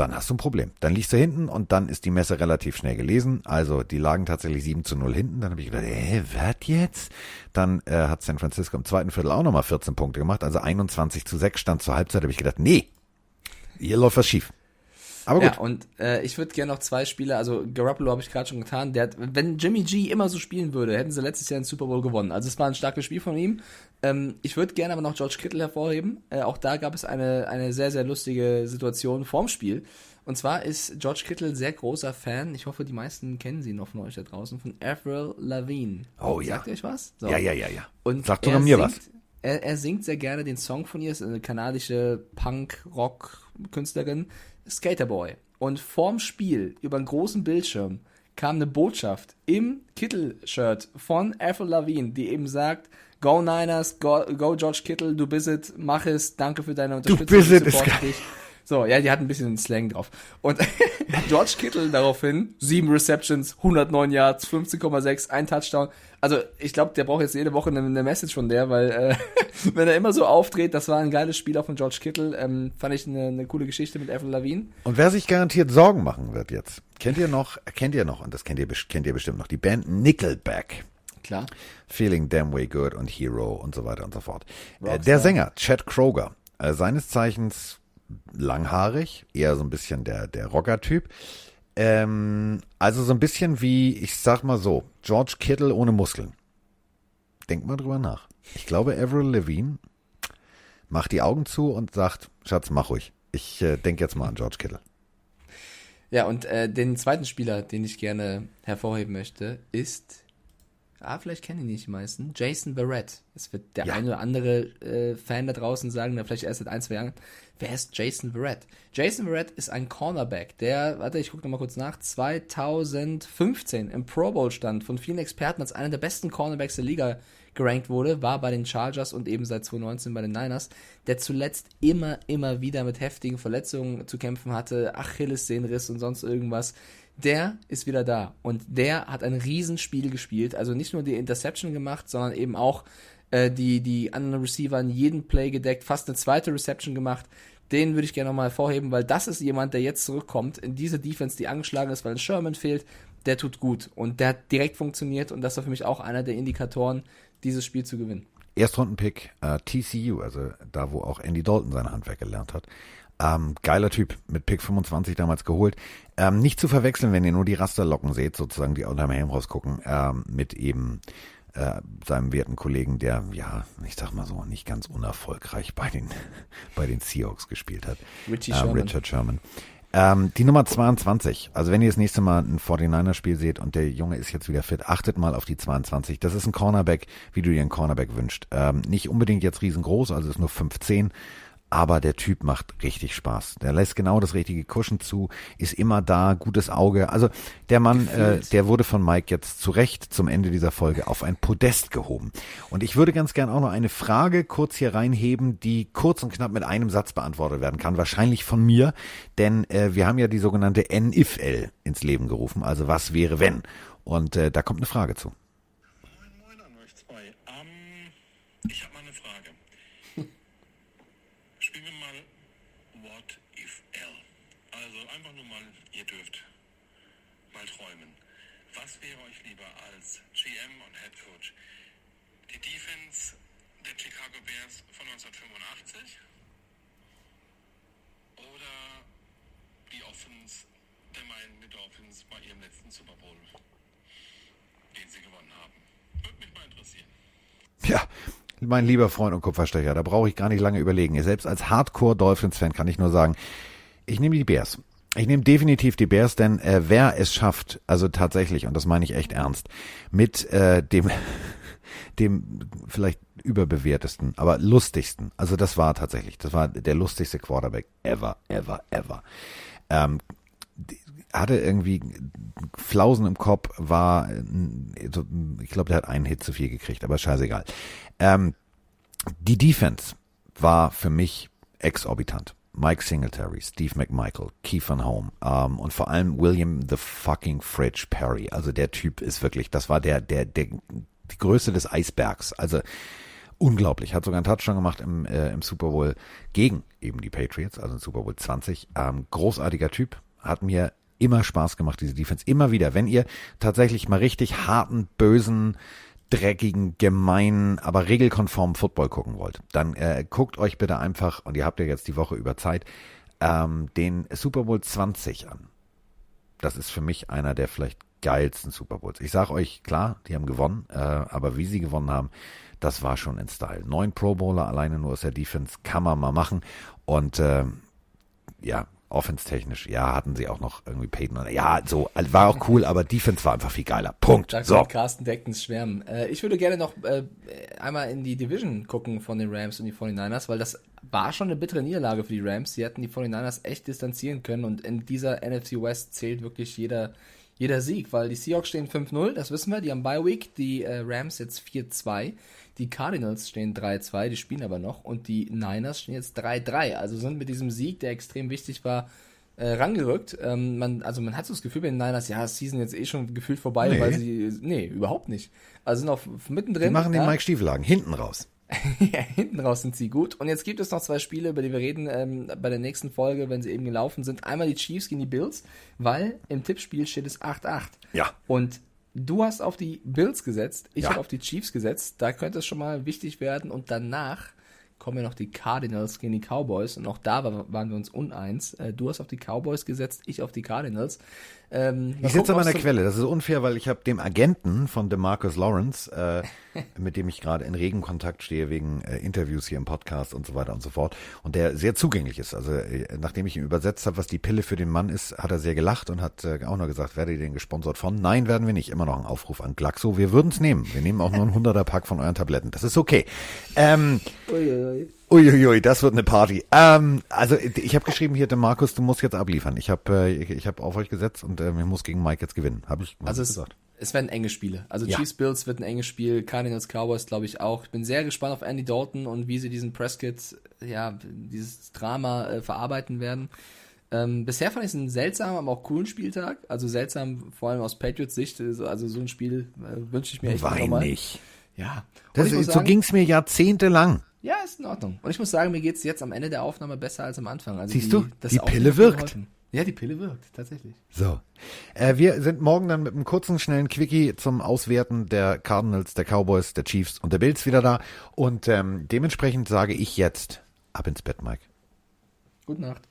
dann hast du ein Problem. Dann liegst du hinten und dann ist die Messe relativ schnell gelesen. Also die lagen tatsächlich 7 zu 0 hinten. Dann habe ich gedacht, äh, was jetzt? Dann äh, hat San Francisco im zweiten Viertel auch nochmal 14 Punkte gemacht. Also 21 zu 6 stand zur Halbzeit. habe ich gedacht, nee, hier läuft was schief. Aber gut. Ja, und äh, ich würde gerne noch zwei Spieler, also Garoppolo habe ich gerade schon getan, der hat, wenn Jimmy G immer so spielen würde, hätten sie letztes Jahr den Super Bowl gewonnen. Also es war ein starkes Spiel von ihm. Ähm, ich würde gerne aber noch George Kittle hervorheben. Äh, auch da gab es eine, eine sehr, sehr lustige Situation vorm Spiel. Und zwar ist George Kittle sehr großer Fan, ich hoffe, die meisten kennen sie noch von euch da draußen, von Avril Lavigne. Oh ja. Sagt ihr euch was? So. Ja, ja, ja, ja. Und Sagt sogar mir singt, was. Er, er singt sehr gerne den Song von ihr, ist eine kanadische Punk-Rock-Künstlerin, Skaterboy. Und vorm Spiel, über einen großen Bildschirm, kam eine Botschaft im Kittel-Shirt von Avril Lavigne, die eben sagt, Go Niners, go, go George Kittle, du bist es, mach es, danke für deine Unterstützung. bist ich es, ist supporte geil. dich. So, ja, die hat ein bisschen Slang drauf. Und George Kittle daraufhin, sieben Receptions, 109 Yards, 15,6, ein Touchdown. Also, ich glaube, der braucht jetzt jede Woche eine, eine Message von der, weil äh, wenn er immer so auftritt, das war ein geiles Spiel auch von George Kittle. Ähm, fand ich eine, eine coole Geschichte mit Avril Lavigne. Und wer sich garantiert Sorgen machen wird jetzt, kennt ihr noch, kennt ihr noch, und das kennt ihr, kennt ihr bestimmt noch, die Band Nickelback. Klar. Feeling Damn Way Good und Hero und so weiter und so fort. Äh, Rockstar. der Sänger, Chad Kroger, äh, seines Zeichens langhaarig, eher so ein bisschen der, der Rocker-Typ. Ähm, also so ein bisschen wie, ich sag mal so, George Kittle ohne Muskeln. Denk mal drüber nach. Ich glaube, Avril Lavigne macht die Augen zu und sagt, Schatz, mach ruhig. Ich äh, denk jetzt mal an George Kittle. Ja, und äh, den zweiten Spieler, den ich gerne hervorheben möchte, ist, ah, vielleicht kennen ihn nicht die meisten, Jason Barrett. Es wird der Ja. ein oder andere äh, Fan da draußen sagen, der vielleicht erst seit ein, zwei Jahren, wer ist Jason Barrett? Jason Barrett ist ein Cornerback, der, warte, ich gucke nochmal kurz nach, 2015 im Pro Bowl stand, von vielen Experten als einer der besten Cornerbacks der Liga gerankt wurde, war bei den Chargers und eben seit 2019 bei den Niners, der zuletzt immer, immer wieder mit heftigen Verletzungen zu kämpfen hatte, Achillessehnenriss und sonst irgendwas. Der ist wieder da und der hat ein Riesenspiel gespielt, also nicht nur die Interception gemacht, sondern eben auch äh, die, die anderen Receiver in jedem Play gedeckt, fast eine zweite Reception gemacht. Den würde ich gerne nochmal hervorheben, weil das ist jemand, der jetzt zurückkommt in diese Defense, die angeschlagen ist, weil ein Sherman fehlt. Der tut gut und der hat direkt funktioniert und das war für mich auch einer der Indikatoren, dieses Spiel zu gewinnen. Erstrundenpick äh, TCU, also da, wo auch Andy Dalton sein Handwerk gelernt hat. Ähm, geiler Typ, mit Pick 25 damals geholt. Ähm, nicht zu verwechseln, wenn ihr nur die Rasterlocken seht, sozusagen, die unterm Helm rausgucken, ähm, mit eben äh, seinem werten Kollegen, der, ja, ich sag mal so, nicht ganz unerfolgreich bei den, bei den Seahawks gespielt hat. Richie Ähm, Sherman. Richard Sherman. Ähm, die Nummer 22. Also wenn ihr das nächste Mal ein 49er-Spiel seht und der Junge ist jetzt wieder fit, achtet mal auf die 22. Das ist ein Cornerback, wie du dir einen Cornerback wünscht. Ähm, nicht unbedingt jetzt riesengroß, also ist nur 5'10", aber der Typ macht richtig Spaß. Der lässt genau das richtige Kuschen zu, ist immer da, gutes Auge. Also der Mann, äh, der wurde von Mike jetzt zu Recht zum Ende dieser Folge auf ein Podest gehoben. Und ich würde ganz gern auch noch eine Frage kurz hier reinheben, die kurz und knapp mit einem Satz beantwortet werden kann. Wahrscheinlich von mir, denn äh, wir haben ja die sogenannte N-If-L ins Leben gerufen. Also was wäre wenn? Und äh, da kommt eine Frage zu. Moin, moin an euch zwei. Ähm, ich habe mal eine Frage. Spielen wir mal What if L. Also einfach nur mal, ihr dürft mal träumen. Was wäre euch lieber als GM und Head Coach? Die Defense der Chicago Bears von 1985 oder die Offense der Miami Dolphins bei ihrem letzten Super Bowl, den sie gewonnen haben? Würde mich mal interessieren. Ja, mein lieber Freund und Kupferstecher, da brauche ich gar nicht lange überlegen. Selbst als Hardcore-Dolphins-Fan kann ich nur sagen, ich nehme die Bears. Ich nehme definitiv die Bears, denn äh, wer es schafft, also tatsächlich, und das meine ich echt ernst, mit äh, dem, dem vielleicht überbewertesten, aber lustigsten, also das war tatsächlich, das war der lustigste Quarterback ever, ever, ever. Ähm, hatte irgendwie Flausen im Kopf, war, ich glaube, der hat einen Hit zu viel gekriegt, aber scheißegal. Ähm, die Defense war für mich exorbitant. Mike Singletary, Steve McMichael, Kiefer Home ähm, und vor allem William the fucking Fridge Perry. Also der Typ ist wirklich, das war der, der, der, die Größe des Eisbergs. Also unglaublich. Hat sogar einen Touchdown gemacht im, äh, im Super Bowl gegen eben die Patriots, also im Super Bowl 20. Ähm, großartiger Typ. Hat mir immer Spaß gemacht, diese Defense. Immer wieder. Wenn ihr tatsächlich mal richtig harten, bösen, dreckigen, gemeinen, aber regelkonformen Football gucken wollt, dann äh, guckt euch bitte einfach, und ihr habt ja jetzt die Woche über Zeit, ähm, den Super Bowl 20 an. Das ist für mich einer der vielleicht geilsten Super Bowls. Ich sag euch, klar, die haben gewonnen, äh, aber wie sie gewonnen haben, das war schon in Style. Neun Pro Bowler alleine nur aus der Defense kann man mal machen. Und äh, ja, offense-technisch, ja, hatten sie auch noch irgendwie Peyton. Ja, so, war auch cool, aber Defense war einfach viel geiler. Punkt. Da so. Carsten Deckens schwärmen. Äh, ich würde gerne noch äh, einmal in die Division gucken von den Rams und die 49ers, weil das war schon eine bittere Niederlage für die Rams. Sie hätten die 49ers echt distanzieren können und in dieser NFC West zählt wirklich jeder, jeder Sieg, weil die Seahawks stehen 5-0, das wissen wir, die haben Bye Week, die äh, Rams jetzt 4-2. Die Cardinals stehen 3-2, die spielen aber noch. Und die Niners stehen jetzt 3-3. Also sind mit diesem Sieg, der extrem wichtig war, äh, rangerückt. Ähm, man, also man hat so das Gefühl bei den Niners, ja, Season jetzt eh schon gefühlt vorbei, nee. weil sie. Nee, überhaupt nicht. Also sind auch mittendrin. Die machen den ja. Mike Stiefelagen hinten raus. ja, hinten raus sind sie gut. Und jetzt gibt es noch zwei Spiele, über die wir reden ähm, bei der nächsten Folge, wenn sie eben gelaufen sind. Einmal die Chiefs gegen die Bills, weil im Tippspiel steht es 8-8. Ja. Und Du hast auf die Bills gesetzt, ich ja. habe auf die Chiefs gesetzt. Da könnte es schon mal wichtig werden. Und danach kommen ja noch die Cardinals gegen die Cowboys. Und auch da waren wir uns uneins. Äh, du hast auf die Cowboys gesetzt, ich auf die Cardinals. Ähm, ich sitze an meiner Quelle. Das ist unfair, weil ich habe dem Agenten von DeMarcus Lawrence, äh, mit dem ich gerade in regen Kontakt stehe wegen äh, Interviews hier im Podcast und so weiter und so fort, und der sehr zugänglich ist. Also äh, nachdem ich ihm übersetzt habe, was die Pille für den Mann ist, hat er sehr gelacht und hat äh, auch noch gesagt, werde ihr den gesponsert von? Nein, werden wir nicht. Immer noch ein Aufruf an Glaxo. Wir würden es nehmen. Wir nehmen auch nur ein 100er Pack von euren Tabletten. Das ist okay. Ähm, Uiuiui. Uiuiui, das wird eine Party. Ähm, also ich habe geschrieben hier, Markus, du musst jetzt abliefern. Ich habe äh, ich, ich hab auf euch gesetzt und äh, ich muss gegen Mike jetzt gewinnen. Habe ich also es, gesagt. Es werden enge Spiele. Also ja. Chiefs Bills wird ein enges Spiel, Cardinals Cowboys glaube ich auch. Ich bin sehr gespannt auf Andy Dalton und wie sie diesen Prescott, ja, dieses Drama äh, verarbeiten werden. Ähm, bisher fand ich es einen seltsamen, aber auch coolen Spieltag. Also seltsam, vor allem aus Patriots Sicht. Also so ein Spiel äh, wünsche ich mir echt nochmal. nicht. Ja. Das, so ging es mir jahrzehntelang. Ja, ist in Ordnung. Und ich muss sagen, mir geht es jetzt am Ende der Aufnahme besser als am Anfang. Also Siehst die, du, die Pille wirkt. Ja, die Pille wirkt, tatsächlich. So. Äh, wir sind morgen dann mit einem kurzen, schnellen Quickie zum Auswerten der Cardinals, der Cowboys, der Chiefs und der Bills wieder da. Und ähm, dementsprechend sage ich jetzt ab ins Bett, Mike. Gute Nacht.